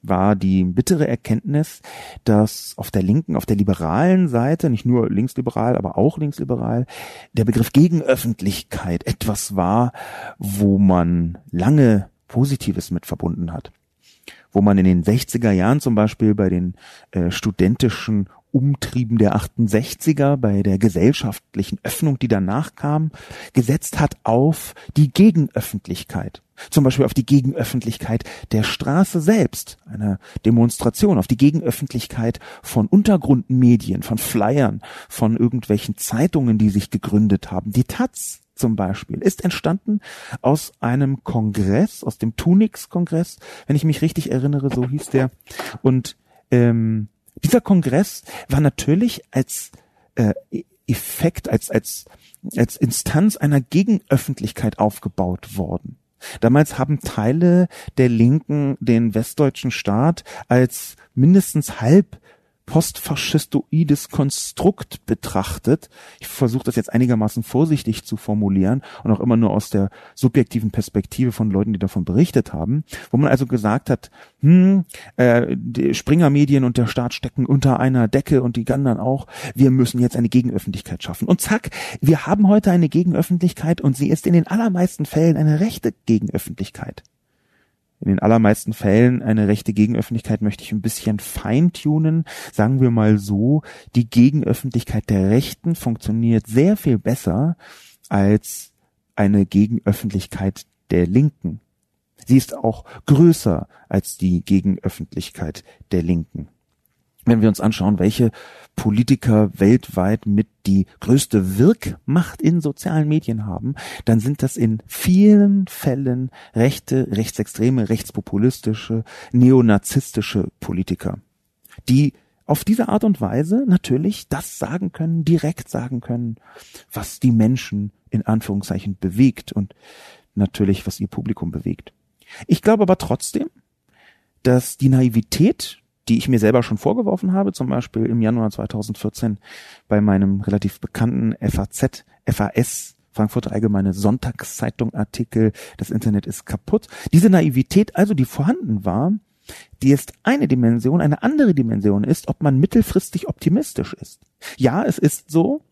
war die bittere Erkenntnis, dass auf der linken, auf der liberalen Seite, nicht nur linksliberal, aber auch linksliberal, der Begriff Gegenöffentlichkeit etwas war, wo man lange Positives mit verbunden hat. Wo man in den 60er Jahren zum Beispiel bei den äh, studentischen Umtrieben der 68er, bei der gesellschaftlichen Öffnung, die danach kam, gesetzt hat auf die Gegenöffentlichkeit. Zum Beispiel auf die Gegenöffentlichkeit der Straße selbst, einer Demonstration, auf die Gegenöffentlichkeit von Untergrundmedien, von Flyern, von irgendwelchen Zeitungen, die sich gegründet haben. Die Taz zum Beispiel ist entstanden aus einem Kongress, aus dem Tunix-Kongress, wenn ich mich richtig erinnere, so hieß der. Und ähm, dieser Kongress war natürlich als äh, Effekt, als, als, als Instanz einer Gegenöffentlichkeit aufgebaut worden. Damals haben Teile der Linken den westdeutschen Staat als mindestens halb postfaschistoides Konstrukt betrachtet. Ich versuche das jetzt einigermaßen vorsichtig zu formulieren und auch immer nur aus der subjektiven Perspektive von Leuten, die davon berichtet haben, wo man also gesagt hat, hm, äh, die Springer-Medien und der Staat stecken unter einer Decke und die anderen auch, wir müssen jetzt eine Gegenöffentlichkeit schaffen. Und zack, wir haben heute eine Gegenöffentlichkeit und sie ist in den allermeisten Fällen eine rechte Gegenöffentlichkeit in den allermeisten Fällen eine rechte Gegenöffentlichkeit möchte ich ein bisschen feintunen. Sagen wir mal so, die Gegenöffentlichkeit der Rechten funktioniert sehr viel besser als eine Gegenöffentlichkeit der Linken. Sie ist auch größer als die Gegenöffentlichkeit der Linken wenn wir uns anschauen, welche Politiker weltweit mit die größte Wirkmacht in sozialen Medien haben, dann sind das in vielen Fällen rechte, rechtsextreme, rechtspopulistische, neonazistische Politiker, die auf diese Art und Weise natürlich das sagen können, direkt sagen können, was die Menschen in Anführungszeichen bewegt und natürlich, was ihr Publikum bewegt. Ich glaube aber trotzdem, dass die Naivität die ich mir selber schon vorgeworfen habe, zum Beispiel im Januar 2014 bei meinem relativ bekannten FAZ, FAS, Frankfurter Allgemeine Sonntagszeitung Artikel, das Internet ist kaputt. Diese Naivität also, die vorhanden war, die ist eine Dimension, eine andere Dimension ist, ob man mittelfristig optimistisch ist. Ja, es ist so,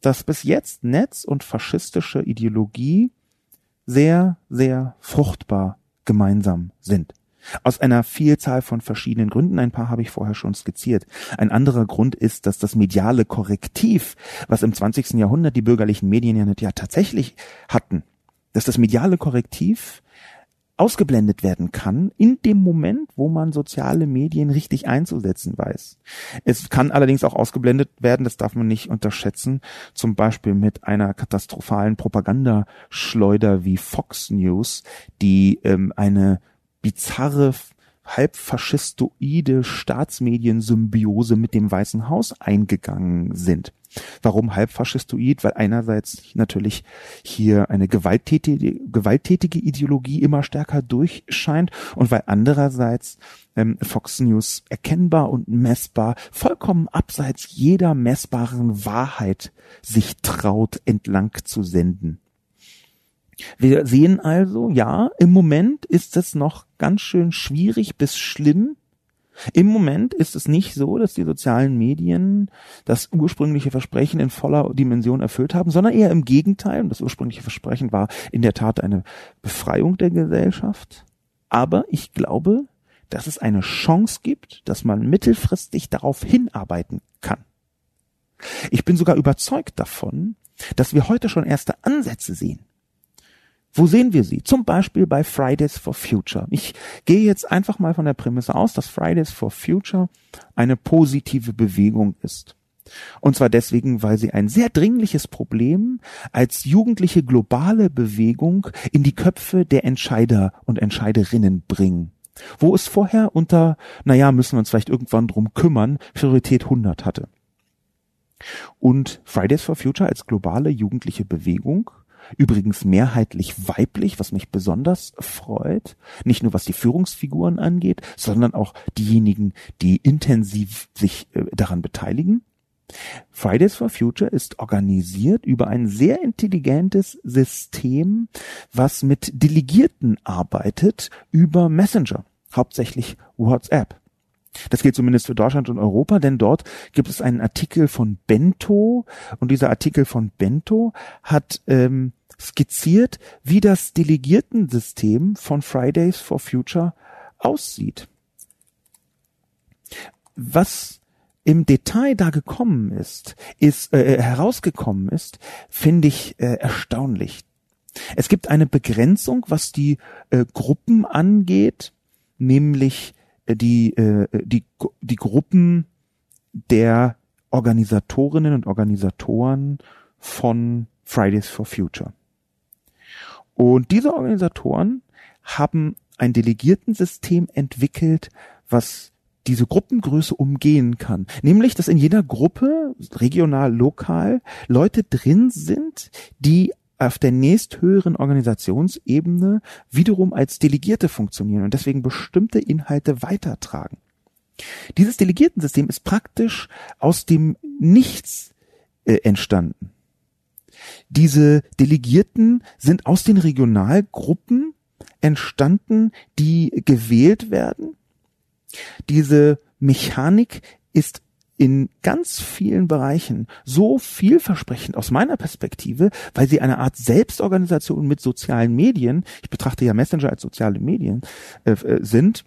dass bis jetzt Netz und faschistische Ideologie sehr, sehr fruchtbar gemeinsam sind. Aus einer Vielzahl von verschiedenen Gründen, ein paar habe ich vorher schon skizziert. Ein anderer Grund ist, dass das mediale Korrektiv, was im 20. Jahrhundert die bürgerlichen Medien ja, ja tatsächlich hatten, dass das mediale Korrektiv ausgeblendet werden kann in dem Moment, wo man soziale Medien richtig einzusetzen weiß. Es kann allerdings auch ausgeblendet werden, das darf man nicht unterschätzen, zum Beispiel mit einer katastrophalen Propagandaschleuder wie Fox News, die ähm, eine bizarre halbfaschistoide Staatsmediensymbiose mit dem Weißen Haus eingegangen sind. Warum halbfaschistoid? Weil einerseits natürlich hier eine gewalttätige, gewalttätige Ideologie immer stärker durchscheint und weil andererseits ähm, Fox News erkennbar und messbar, vollkommen abseits jeder messbaren Wahrheit sich traut, entlang zu senden. Wir sehen also, ja, im Moment ist es noch ganz schön schwierig bis schlimm, im Moment ist es nicht so, dass die sozialen Medien das ursprüngliche Versprechen in voller Dimension erfüllt haben, sondern eher im Gegenteil. Und das ursprüngliche Versprechen war in der Tat eine Befreiung der Gesellschaft. Aber ich glaube, dass es eine Chance gibt, dass man mittelfristig darauf hinarbeiten kann. Ich bin sogar überzeugt davon, dass wir heute schon erste Ansätze sehen. Wo sehen wir sie? Zum Beispiel bei Fridays for Future. Ich gehe jetzt einfach mal von der Prämisse aus, dass Fridays for Future eine positive Bewegung ist. Und zwar deswegen, weil sie ein sehr dringliches Problem als jugendliche globale Bewegung in die Köpfe der Entscheider und Entscheiderinnen bringen. Wo es vorher unter, naja, müssen wir uns vielleicht irgendwann drum kümmern, Priorität 100 hatte. Und Fridays for Future als globale jugendliche Bewegung übrigens mehrheitlich weiblich, was mich besonders freut. Nicht nur was die Führungsfiguren angeht, sondern auch diejenigen, die intensiv sich äh, daran beteiligen. Fridays for Future ist organisiert über ein sehr intelligentes System, was mit Delegierten arbeitet über Messenger, hauptsächlich WhatsApp. Das gilt zumindest für Deutschland und Europa, denn dort gibt es einen Artikel von Bento und dieser Artikel von Bento hat ähm, skizziert, wie das Delegiertensystem von Fridays for Future aussieht. Was im Detail da gekommen ist, ist äh, äh, herausgekommen ist, finde ich äh, erstaunlich. Es gibt eine Begrenzung, was die äh, Gruppen angeht, nämlich äh, die äh, die die Gruppen der Organisatorinnen und Organisatoren von Fridays for Future. Und diese Organisatoren haben ein Delegiertensystem entwickelt, was diese Gruppengröße umgehen kann. Nämlich, dass in jeder Gruppe, regional, lokal, Leute drin sind, die auf der nächsthöheren Organisationsebene wiederum als Delegierte funktionieren und deswegen bestimmte Inhalte weitertragen. Dieses Delegiertensystem ist praktisch aus dem Nichts äh, entstanden. Diese Delegierten sind aus den Regionalgruppen entstanden, die gewählt werden. Diese Mechanik ist in ganz vielen Bereichen so vielversprechend aus meiner Perspektive, weil sie eine Art Selbstorganisation mit sozialen Medien, ich betrachte ja Messenger als soziale Medien, äh, äh sind,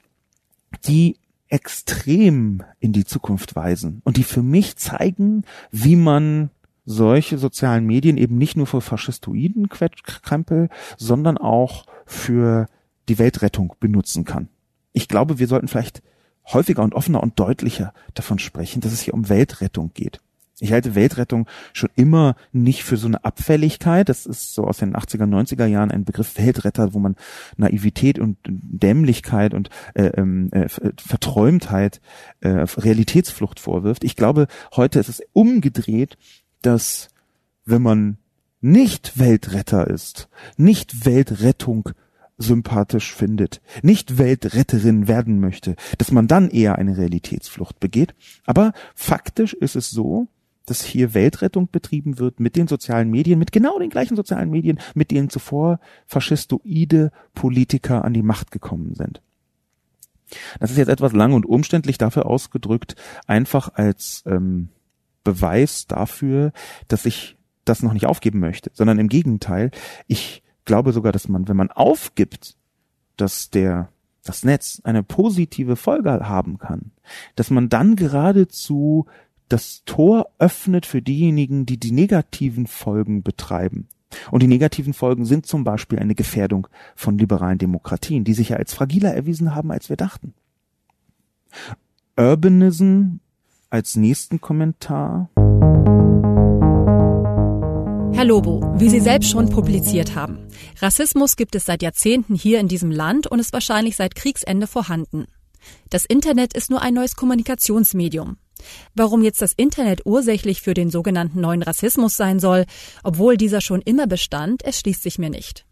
die extrem in die Zukunft weisen und die für mich zeigen, wie man solche sozialen Medien eben nicht nur für faschistoiden Krempel, sondern auch für die Weltrettung benutzen kann. Ich glaube, wir sollten vielleicht häufiger und offener und deutlicher davon sprechen, dass es hier um Weltrettung geht. Ich halte Weltrettung schon immer nicht für so eine Abfälligkeit. Das ist so aus den 80er, 90er Jahren ein Begriff Weltretter, wo man Naivität und Dämlichkeit und äh, ähm, äh, Verträumtheit, äh, Realitätsflucht vorwirft. Ich glaube, heute ist es umgedreht dass wenn man nicht Weltretter ist, nicht Weltrettung sympathisch findet, nicht Weltretterin werden möchte, dass man dann eher eine Realitätsflucht begeht. Aber faktisch ist es so, dass hier Weltrettung betrieben wird mit den sozialen Medien, mit genau den gleichen sozialen Medien, mit denen zuvor faschistoide Politiker an die Macht gekommen sind. Das ist jetzt etwas lang und umständlich dafür ausgedrückt, einfach als ähm, Beweis dafür, dass ich das noch nicht aufgeben möchte, sondern im Gegenteil, ich glaube sogar, dass man, wenn man aufgibt, dass der das Netz eine positive Folge haben kann, dass man dann geradezu das Tor öffnet für diejenigen, die die negativen Folgen betreiben. Und die negativen Folgen sind zum Beispiel eine Gefährdung von liberalen Demokratien, die sich ja als fragiler erwiesen haben, als wir dachten. Urbanism als nächsten Kommentar. Herr Lobo, wie Sie selbst schon publiziert haben, Rassismus gibt es seit Jahrzehnten hier in diesem Land und ist wahrscheinlich seit Kriegsende vorhanden. Das Internet ist nur ein neues Kommunikationsmedium. Warum jetzt das Internet ursächlich für den sogenannten neuen Rassismus sein soll, obwohl dieser schon immer bestand, erschließt sich mir nicht.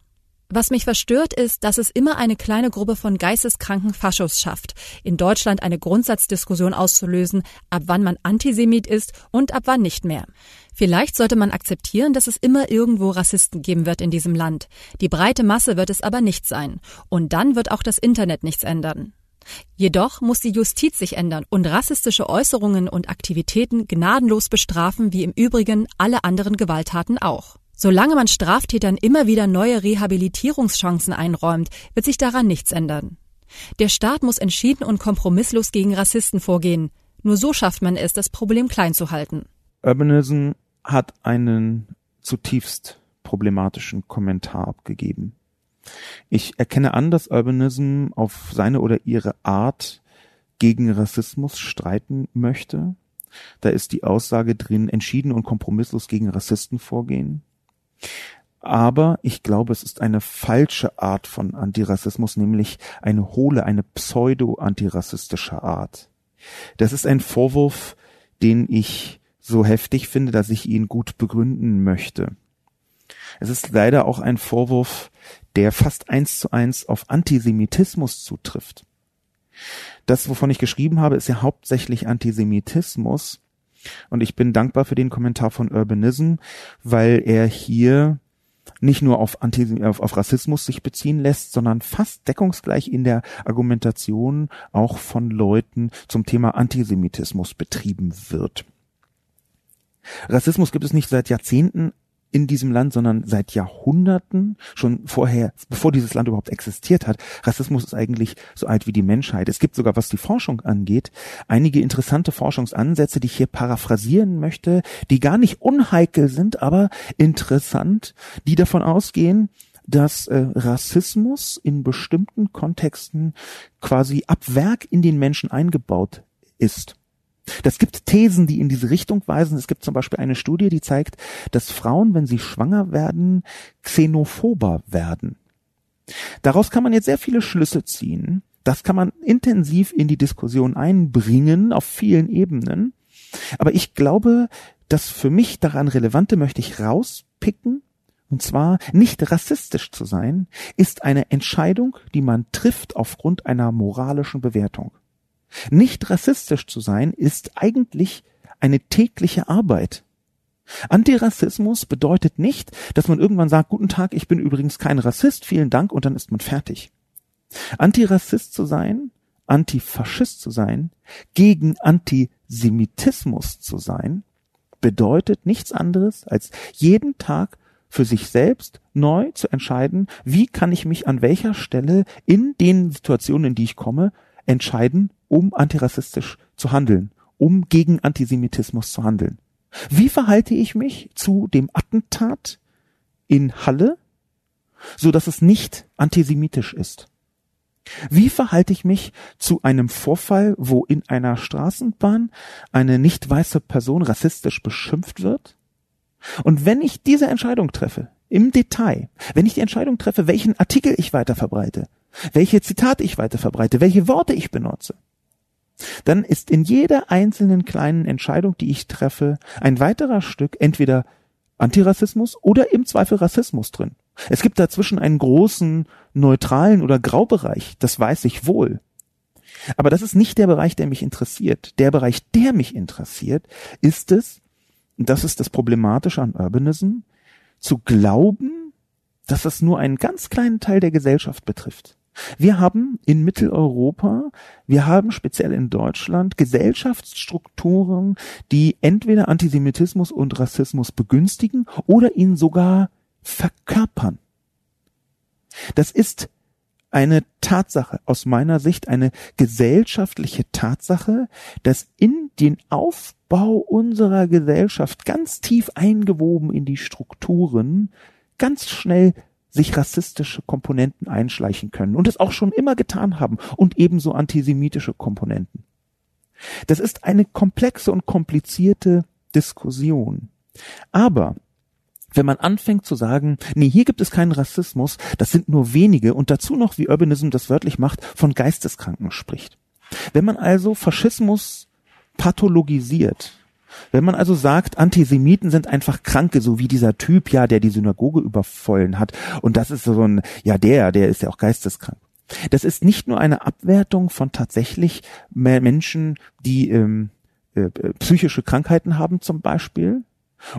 Was mich verstört ist, dass es immer eine kleine Gruppe von geisteskranken Faschos schafft, in Deutschland eine Grundsatzdiskussion auszulösen, ab wann man Antisemit ist und ab wann nicht mehr. Vielleicht sollte man akzeptieren, dass es immer irgendwo Rassisten geben wird in diesem Land. Die breite Masse wird es aber nicht sein. Und dann wird auch das Internet nichts ändern. Jedoch muss die Justiz sich ändern und rassistische Äußerungen und Aktivitäten gnadenlos bestrafen, wie im Übrigen alle anderen Gewalttaten auch. Solange man Straftätern immer wieder neue Rehabilitierungschancen einräumt, wird sich daran nichts ändern. Der Staat muss entschieden und kompromisslos gegen Rassisten vorgehen. Nur so schafft man es, das Problem klein zu halten. Urbanism hat einen zutiefst problematischen Kommentar abgegeben. Ich erkenne an, dass Urbanism auf seine oder ihre Art gegen Rassismus streiten möchte. Da ist die Aussage drin, entschieden und kompromisslos gegen Rassisten vorgehen. Aber ich glaube, es ist eine falsche Art von Antirassismus, nämlich eine hohle, eine pseudo-antirassistische Art. Das ist ein Vorwurf, den ich so heftig finde, dass ich ihn gut begründen möchte. Es ist leider auch ein Vorwurf, der fast eins zu eins auf Antisemitismus zutrifft. Das, wovon ich geschrieben habe, ist ja hauptsächlich Antisemitismus, und ich bin dankbar für den Kommentar von Urbanism, weil er hier nicht nur auf, Anti auf, auf Rassismus sich beziehen lässt, sondern fast deckungsgleich in der Argumentation auch von Leuten zum Thema Antisemitismus betrieben wird. Rassismus gibt es nicht seit Jahrzehnten in diesem Land, sondern seit Jahrhunderten, schon vorher, bevor dieses Land überhaupt existiert hat. Rassismus ist eigentlich so alt wie die Menschheit. Es gibt sogar, was die Forschung angeht, einige interessante Forschungsansätze, die ich hier paraphrasieren möchte, die gar nicht unheikel sind, aber interessant, die davon ausgehen, dass äh, Rassismus in bestimmten Kontexten quasi ab Werk in den Menschen eingebaut ist. Das gibt Thesen, die in diese Richtung weisen. Es gibt zum Beispiel eine Studie, die zeigt, dass Frauen, wenn sie schwanger werden, xenophober werden. Daraus kann man jetzt sehr viele Schlüsse ziehen. Das kann man intensiv in die Diskussion einbringen auf vielen Ebenen. Aber ich glaube, das für mich daran Relevante möchte ich rauspicken. Und zwar nicht rassistisch zu sein, ist eine Entscheidung, die man trifft aufgrund einer moralischen Bewertung. Nicht rassistisch zu sein ist eigentlich eine tägliche Arbeit. Antirassismus bedeutet nicht, dass man irgendwann sagt, guten Tag, ich bin übrigens kein Rassist, vielen Dank und dann ist man fertig. Antirassist zu sein, Antifaschist zu sein, gegen Antisemitismus zu sein, bedeutet nichts anderes als jeden Tag für sich selbst neu zu entscheiden, wie kann ich mich an welcher Stelle in den Situationen, in die ich komme, entscheiden, um antirassistisch zu handeln, um gegen Antisemitismus zu handeln. Wie verhalte ich mich zu dem Attentat in Halle, so dass es nicht antisemitisch ist? Wie verhalte ich mich zu einem Vorfall, wo in einer Straßenbahn eine nicht weiße Person rassistisch beschimpft wird? Und wenn ich diese Entscheidung treffe, im Detail, wenn ich die Entscheidung treffe, welchen Artikel ich weiter verbreite, welche Zitate ich weiter verbreite, welche Worte ich benutze, dann ist in jeder einzelnen kleinen Entscheidung, die ich treffe, ein weiterer Stück entweder Antirassismus oder im Zweifel Rassismus drin. Es gibt dazwischen einen großen neutralen oder Graubereich, das weiß ich wohl. Aber das ist nicht der Bereich, der mich interessiert. Der Bereich, der mich interessiert, ist es, und das ist das Problematische an Urbanism, zu glauben, dass es nur einen ganz kleinen Teil der Gesellschaft betrifft. Wir haben in Mitteleuropa, wir haben speziell in Deutschland Gesellschaftsstrukturen, die entweder Antisemitismus und Rassismus begünstigen oder ihn sogar verkörpern. Das ist eine Tatsache, aus meiner Sicht eine gesellschaftliche Tatsache, dass in den Aufbau unserer Gesellschaft ganz tief eingewoben in die Strukturen ganz schnell sich rassistische Komponenten einschleichen können und es auch schon immer getan haben und ebenso antisemitische Komponenten. Das ist eine komplexe und komplizierte Diskussion. Aber wenn man anfängt zu sagen, nee, hier gibt es keinen Rassismus, das sind nur wenige und dazu noch, wie Urbanism das wörtlich macht, von Geisteskranken spricht. Wenn man also Faschismus pathologisiert, wenn man also sagt, Antisemiten sind einfach Kranke, so wie dieser Typ, ja, der die Synagoge überfallen hat, und das ist so ein, ja, der, der ist ja auch geisteskrank. Das ist nicht nur eine Abwertung von tatsächlich Menschen, die ähm, äh, psychische Krankheiten haben zum Beispiel,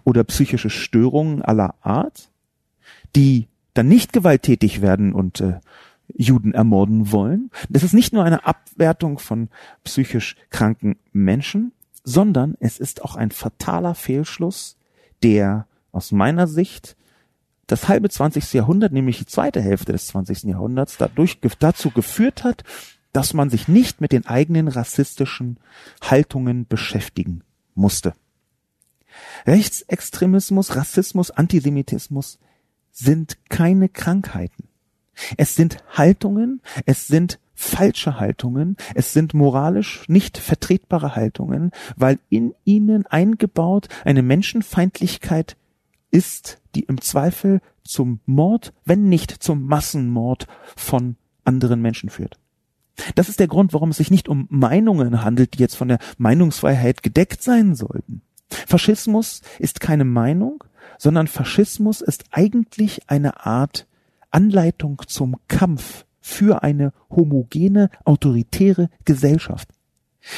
oder psychische Störungen aller Art, die dann nicht gewalttätig werden und äh, Juden ermorden wollen. Das ist nicht nur eine Abwertung von psychisch kranken Menschen, sondern es ist auch ein fataler Fehlschluss, der aus meiner Sicht das halbe 20. Jahrhundert, nämlich die zweite Hälfte des 20. Jahrhunderts, dadurch, dazu geführt hat, dass man sich nicht mit den eigenen rassistischen Haltungen beschäftigen musste. Rechtsextremismus, Rassismus, Antisemitismus sind keine Krankheiten. Es sind Haltungen, es sind falsche Haltungen, es sind moralisch nicht vertretbare Haltungen, weil in ihnen eingebaut eine Menschenfeindlichkeit ist, die im Zweifel zum Mord, wenn nicht zum Massenmord von anderen Menschen führt. Das ist der Grund, warum es sich nicht um Meinungen handelt, die jetzt von der Meinungsfreiheit gedeckt sein sollten. Faschismus ist keine Meinung, sondern Faschismus ist eigentlich eine Art Anleitung zum Kampf für eine homogene, autoritäre Gesellschaft.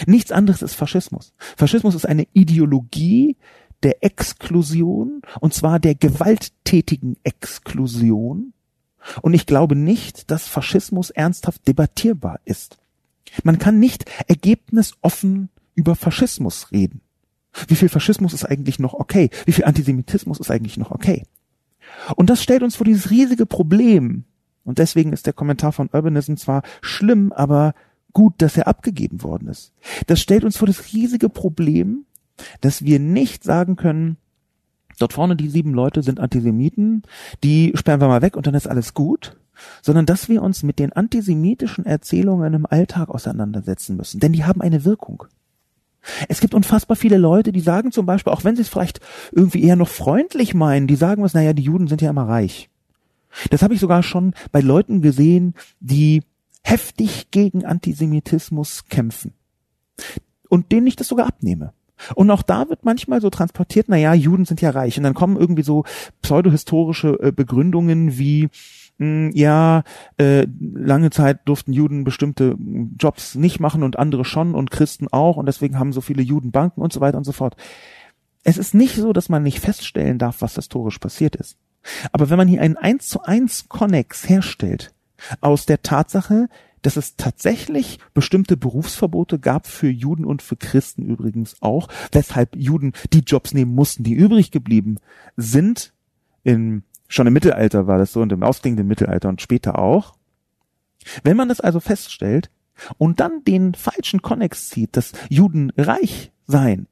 Nichts anderes ist Faschismus. Faschismus ist eine Ideologie der Exklusion, und zwar der gewalttätigen Exklusion. Und ich glaube nicht, dass Faschismus ernsthaft debattierbar ist. Man kann nicht ergebnisoffen über Faschismus reden. Wie viel Faschismus ist eigentlich noch okay? Wie viel Antisemitismus ist eigentlich noch okay? Und das stellt uns vor dieses riesige Problem. Und deswegen ist der Kommentar von Urbanism zwar schlimm, aber gut, dass er abgegeben worden ist. Das stellt uns vor das riesige Problem, dass wir nicht sagen können, dort vorne die sieben Leute sind Antisemiten, die sperren wir mal weg und dann ist alles gut, sondern dass wir uns mit den antisemitischen Erzählungen im Alltag auseinandersetzen müssen, denn die haben eine Wirkung. Es gibt unfassbar viele Leute, die sagen zum Beispiel, auch wenn sie es vielleicht irgendwie eher noch freundlich meinen, die sagen was, naja, die Juden sind ja immer reich. Das habe ich sogar schon bei Leuten gesehen, die heftig gegen Antisemitismus kämpfen. Und denen ich das sogar abnehme. Und auch da wird manchmal so transportiert, naja, Juden sind ja reich. Und dann kommen irgendwie so pseudohistorische äh, Begründungen wie, hm, ja, äh, lange Zeit durften Juden bestimmte Jobs nicht machen und andere schon und Christen auch und deswegen haben so viele Juden Banken und so weiter und so fort. Es ist nicht so, dass man nicht feststellen darf, was historisch passiert ist. Aber wenn man hier einen eins zu eins Konnex herstellt aus der Tatsache, dass es tatsächlich bestimmte Berufsverbote gab für Juden und für Christen übrigens auch, weshalb Juden die Jobs nehmen mussten, die übrig geblieben sind in Schon im Mittelalter war das so und im ausklingenden Mittelalter und später auch. Wenn man das also feststellt und dann den falschen Konnex zieht, dass Juden reich seien,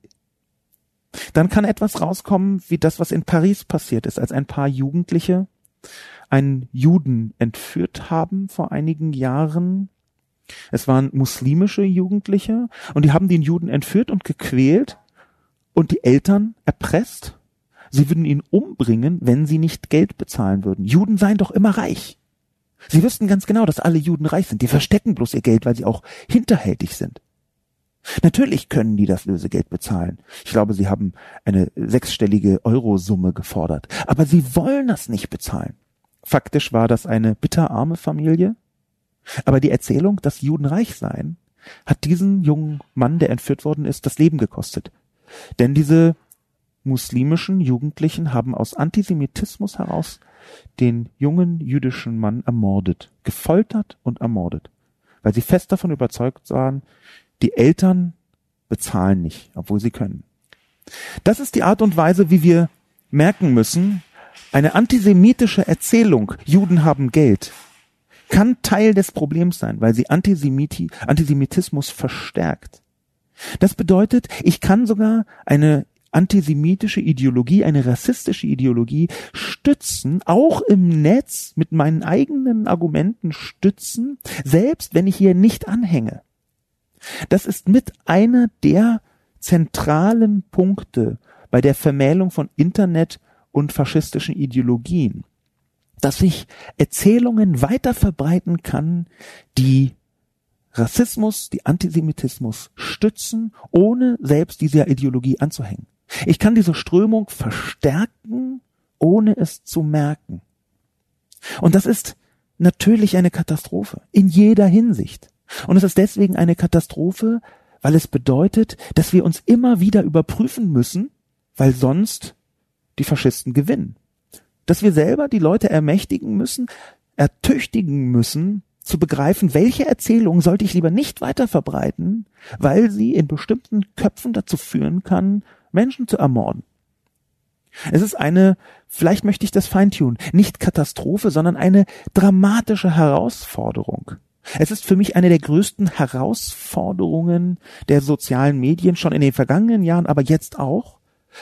dann kann etwas rauskommen wie das, was in Paris passiert ist, als ein paar Jugendliche einen Juden entführt haben vor einigen Jahren. Es waren muslimische Jugendliche und die haben den Juden entführt und gequält und die Eltern erpresst Sie würden ihn umbringen, wenn sie nicht Geld bezahlen würden. Juden seien doch immer reich. Sie wüssten ganz genau, dass alle Juden reich sind. Die verstecken bloß ihr Geld, weil sie auch hinterhältig sind. Natürlich können die das Lösegeld bezahlen. Ich glaube, sie haben eine sechsstellige Eurosumme gefordert. Aber sie wollen das nicht bezahlen. Faktisch war das eine bitterarme Familie. Aber die Erzählung, dass Juden reich seien, hat diesen jungen Mann, der entführt worden ist, das Leben gekostet. Denn diese muslimischen Jugendlichen haben aus Antisemitismus heraus den jungen jüdischen Mann ermordet, gefoltert und ermordet, weil sie fest davon überzeugt waren, die Eltern bezahlen nicht, obwohl sie können. Das ist die Art und Weise, wie wir merken müssen, eine antisemitische Erzählung, Juden haben Geld, kann Teil des Problems sein, weil sie Antisemiti Antisemitismus verstärkt. Das bedeutet, ich kann sogar eine antisemitische Ideologie, eine rassistische Ideologie stützen, auch im Netz mit meinen eigenen Argumenten stützen, selbst wenn ich hier nicht anhänge. Das ist mit einer der zentralen Punkte bei der Vermählung von Internet und faschistischen Ideologien, dass ich Erzählungen weiter verbreiten kann, die Rassismus, die Antisemitismus stützen, ohne selbst dieser Ideologie anzuhängen. Ich kann diese Strömung verstärken, ohne es zu merken. Und das ist natürlich eine Katastrophe in jeder Hinsicht. Und es ist deswegen eine Katastrophe, weil es bedeutet, dass wir uns immer wieder überprüfen müssen, weil sonst die Faschisten gewinnen. Dass wir selber die Leute ermächtigen müssen, ertüchtigen müssen, zu begreifen, welche Erzählung sollte ich lieber nicht weiter verbreiten, weil sie in bestimmten Köpfen dazu führen kann, Menschen zu ermorden. Es ist eine, vielleicht möchte ich das feintunen, nicht Katastrophe, sondern eine dramatische Herausforderung. Es ist für mich eine der größten Herausforderungen der sozialen Medien schon in den vergangenen Jahren, aber jetzt auch.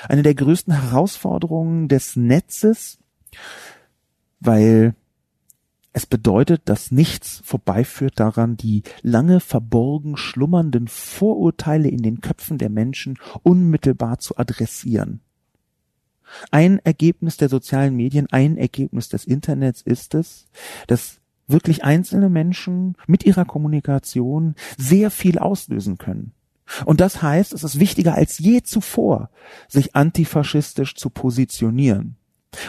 Eine der größten Herausforderungen des Netzes, weil es bedeutet, dass nichts vorbeiführt daran, die lange verborgen schlummernden Vorurteile in den Köpfen der Menschen unmittelbar zu adressieren. Ein Ergebnis der sozialen Medien, ein Ergebnis des Internets ist es, dass wirklich einzelne Menschen mit ihrer Kommunikation sehr viel auslösen können. Und das heißt, es ist wichtiger als je zuvor, sich antifaschistisch zu positionieren.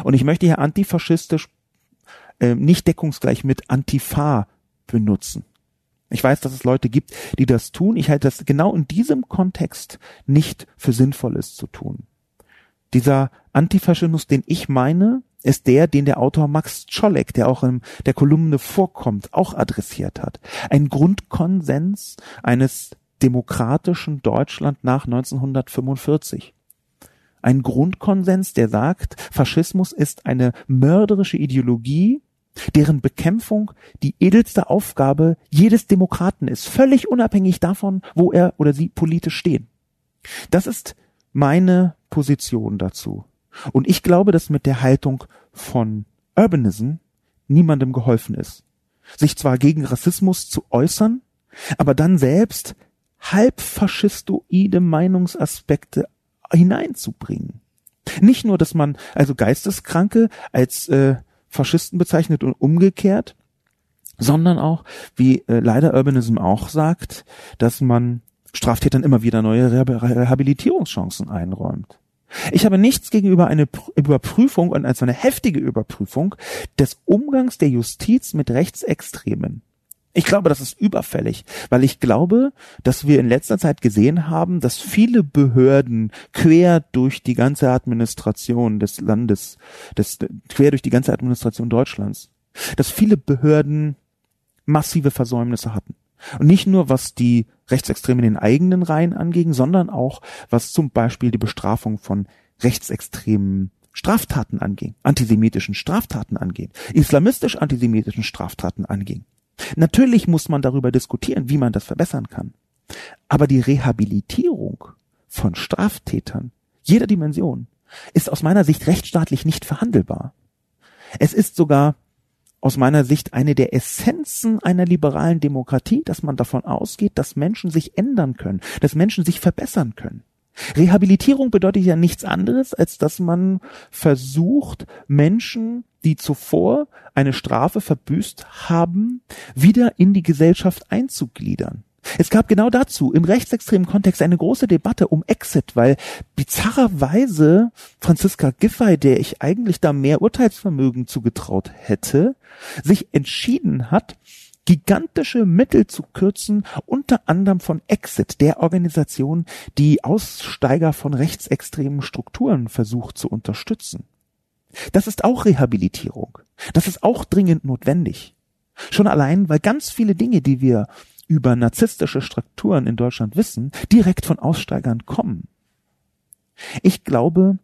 Und ich möchte hier antifaschistisch äh, nicht deckungsgleich mit Antifa benutzen. Ich weiß, dass es Leute gibt, die das tun. Ich halte das genau in diesem Kontext nicht für sinnvolles zu tun. Dieser Antifaschismus, den ich meine, ist der, den der Autor Max Czolek, der auch in der Kolumne vorkommt, auch adressiert hat. Ein Grundkonsens eines demokratischen Deutschland nach 1945. Ein Grundkonsens, der sagt, Faschismus ist eine mörderische Ideologie, deren Bekämpfung die edelste Aufgabe jedes Demokraten ist, völlig unabhängig davon, wo er oder sie politisch stehen. Das ist meine Position dazu. Und ich glaube, dass mit der Haltung von Urbanism niemandem geholfen ist. Sich zwar gegen Rassismus zu äußern, aber dann selbst halb faschistoide Meinungsaspekte hineinzubringen. Nicht nur, dass man also Geisteskranke als äh, Faschisten bezeichnet und umgekehrt, sondern auch, wie äh, leider Urbanism auch sagt, dass man Straftätern immer wieder neue Rehabilitierungschancen einräumt. Ich habe nichts gegenüber einer Überprüfung und als eine heftige Überprüfung des Umgangs der Justiz mit Rechtsextremen. Ich glaube, das ist überfällig, weil ich glaube, dass wir in letzter Zeit gesehen haben, dass viele Behörden quer durch die ganze Administration des Landes, des, quer durch die ganze Administration Deutschlands, dass viele Behörden massive Versäumnisse hatten. Und nicht nur was die Rechtsextremen in den eigenen Reihen anging, sondern auch was zum Beispiel die Bestrafung von rechtsextremen Straftaten anging, antisemitischen Straftaten anging, islamistisch-antisemitischen Straftaten anging. Natürlich muss man darüber diskutieren, wie man das verbessern kann. Aber die Rehabilitierung von Straftätern jeder Dimension ist aus meiner Sicht rechtsstaatlich nicht verhandelbar. Es ist sogar aus meiner Sicht eine der Essenzen einer liberalen Demokratie, dass man davon ausgeht, dass Menschen sich ändern können, dass Menschen sich verbessern können. Rehabilitierung bedeutet ja nichts anderes, als dass man versucht, Menschen, die zuvor eine Strafe verbüßt haben, wieder in die Gesellschaft einzugliedern. Es gab genau dazu im rechtsextremen Kontext eine große Debatte um Exit, weil bizarrerweise Franziska Giffey, der ich eigentlich da mehr Urteilsvermögen zugetraut hätte, sich entschieden hat, gigantische Mittel zu kürzen, unter anderem von Exit, der Organisation, die Aussteiger von rechtsextremen Strukturen versucht zu unterstützen. Das ist auch Rehabilitierung. Das ist auch dringend notwendig. Schon allein, weil ganz viele Dinge, die wir über narzisstische Strukturen in Deutschland wissen, direkt von Aussteigern kommen. Ich glaube,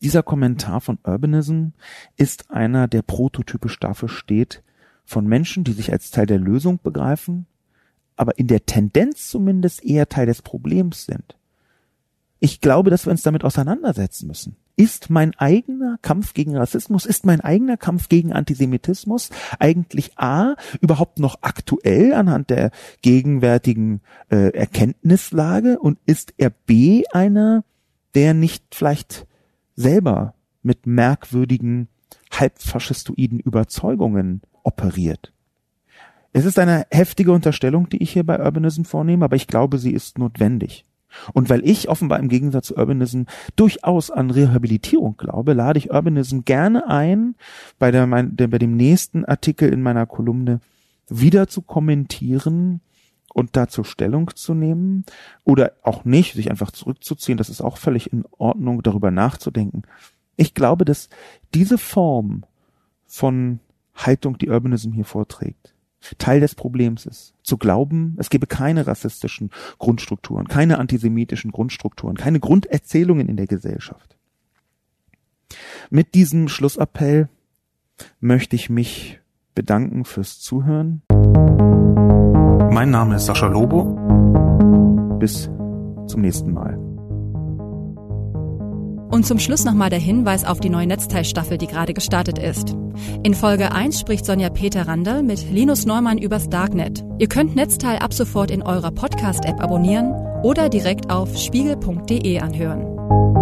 dieser Kommentar von Urbanism ist einer, der prototypisch dafür steht, von Menschen, die sich als Teil der Lösung begreifen, aber in der Tendenz zumindest eher Teil des Problems sind. ich glaube, dass wir uns damit auseinandersetzen müssen. Ist mein eigener Kampf gegen Rassismus, ist mein eigener Kampf gegen Antisemitismus eigentlich A überhaupt noch aktuell anhand der gegenwärtigen äh, Erkenntnislage und ist er B einer, der nicht vielleicht selber mit merkwürdigen halbfaschistoiden Überzeugungen operiert? Es ist eine heftige Unterstellung, die ich hier bei Urbanism vornehme, aber ich glaube, sie ist notwendig. Und weil ich offenbar im Gegensatz zu Urbanism durchaus an Rehabilitierung glaube, lade ich Urbanism gerne ein, bei, der, mein, der, bei dem nächsten Artikel in meiner Kolumne wieder zu kommentieren und dazu Stellung zu nehmen oder auch nicht, sich einfach zurückzuziehen. Das ist auch völlig in Ordnung, darüber nachzudenken. Ich glaube, dass diese Form von Haltung, die Urbanism hier vorträgt, Teil des Problems ist. Zu glauben, es gebe keine rassistischen Grundstrukturen, keine antisemitischen Grundstrukturen, keine Grunderzählungen in der Gesellschaft. Mit diesem Schlussappell möchte ich mich bedanken fürs Zuhören. Mein Name ist Sascha Lobo. Bis zum nächsten Mal. Und zum Schluss nochmal der Hinweis auf die neue Netzteilstaffel, die gerade gestartet ist. In Folge 1 spricht Sonja Peter Randall mit Linus Neumann übers Darknet. Ihr könnt Netzteil ab sofort in eurer Podcast-App abonnieren oder direkt auf spiegel.de anhören.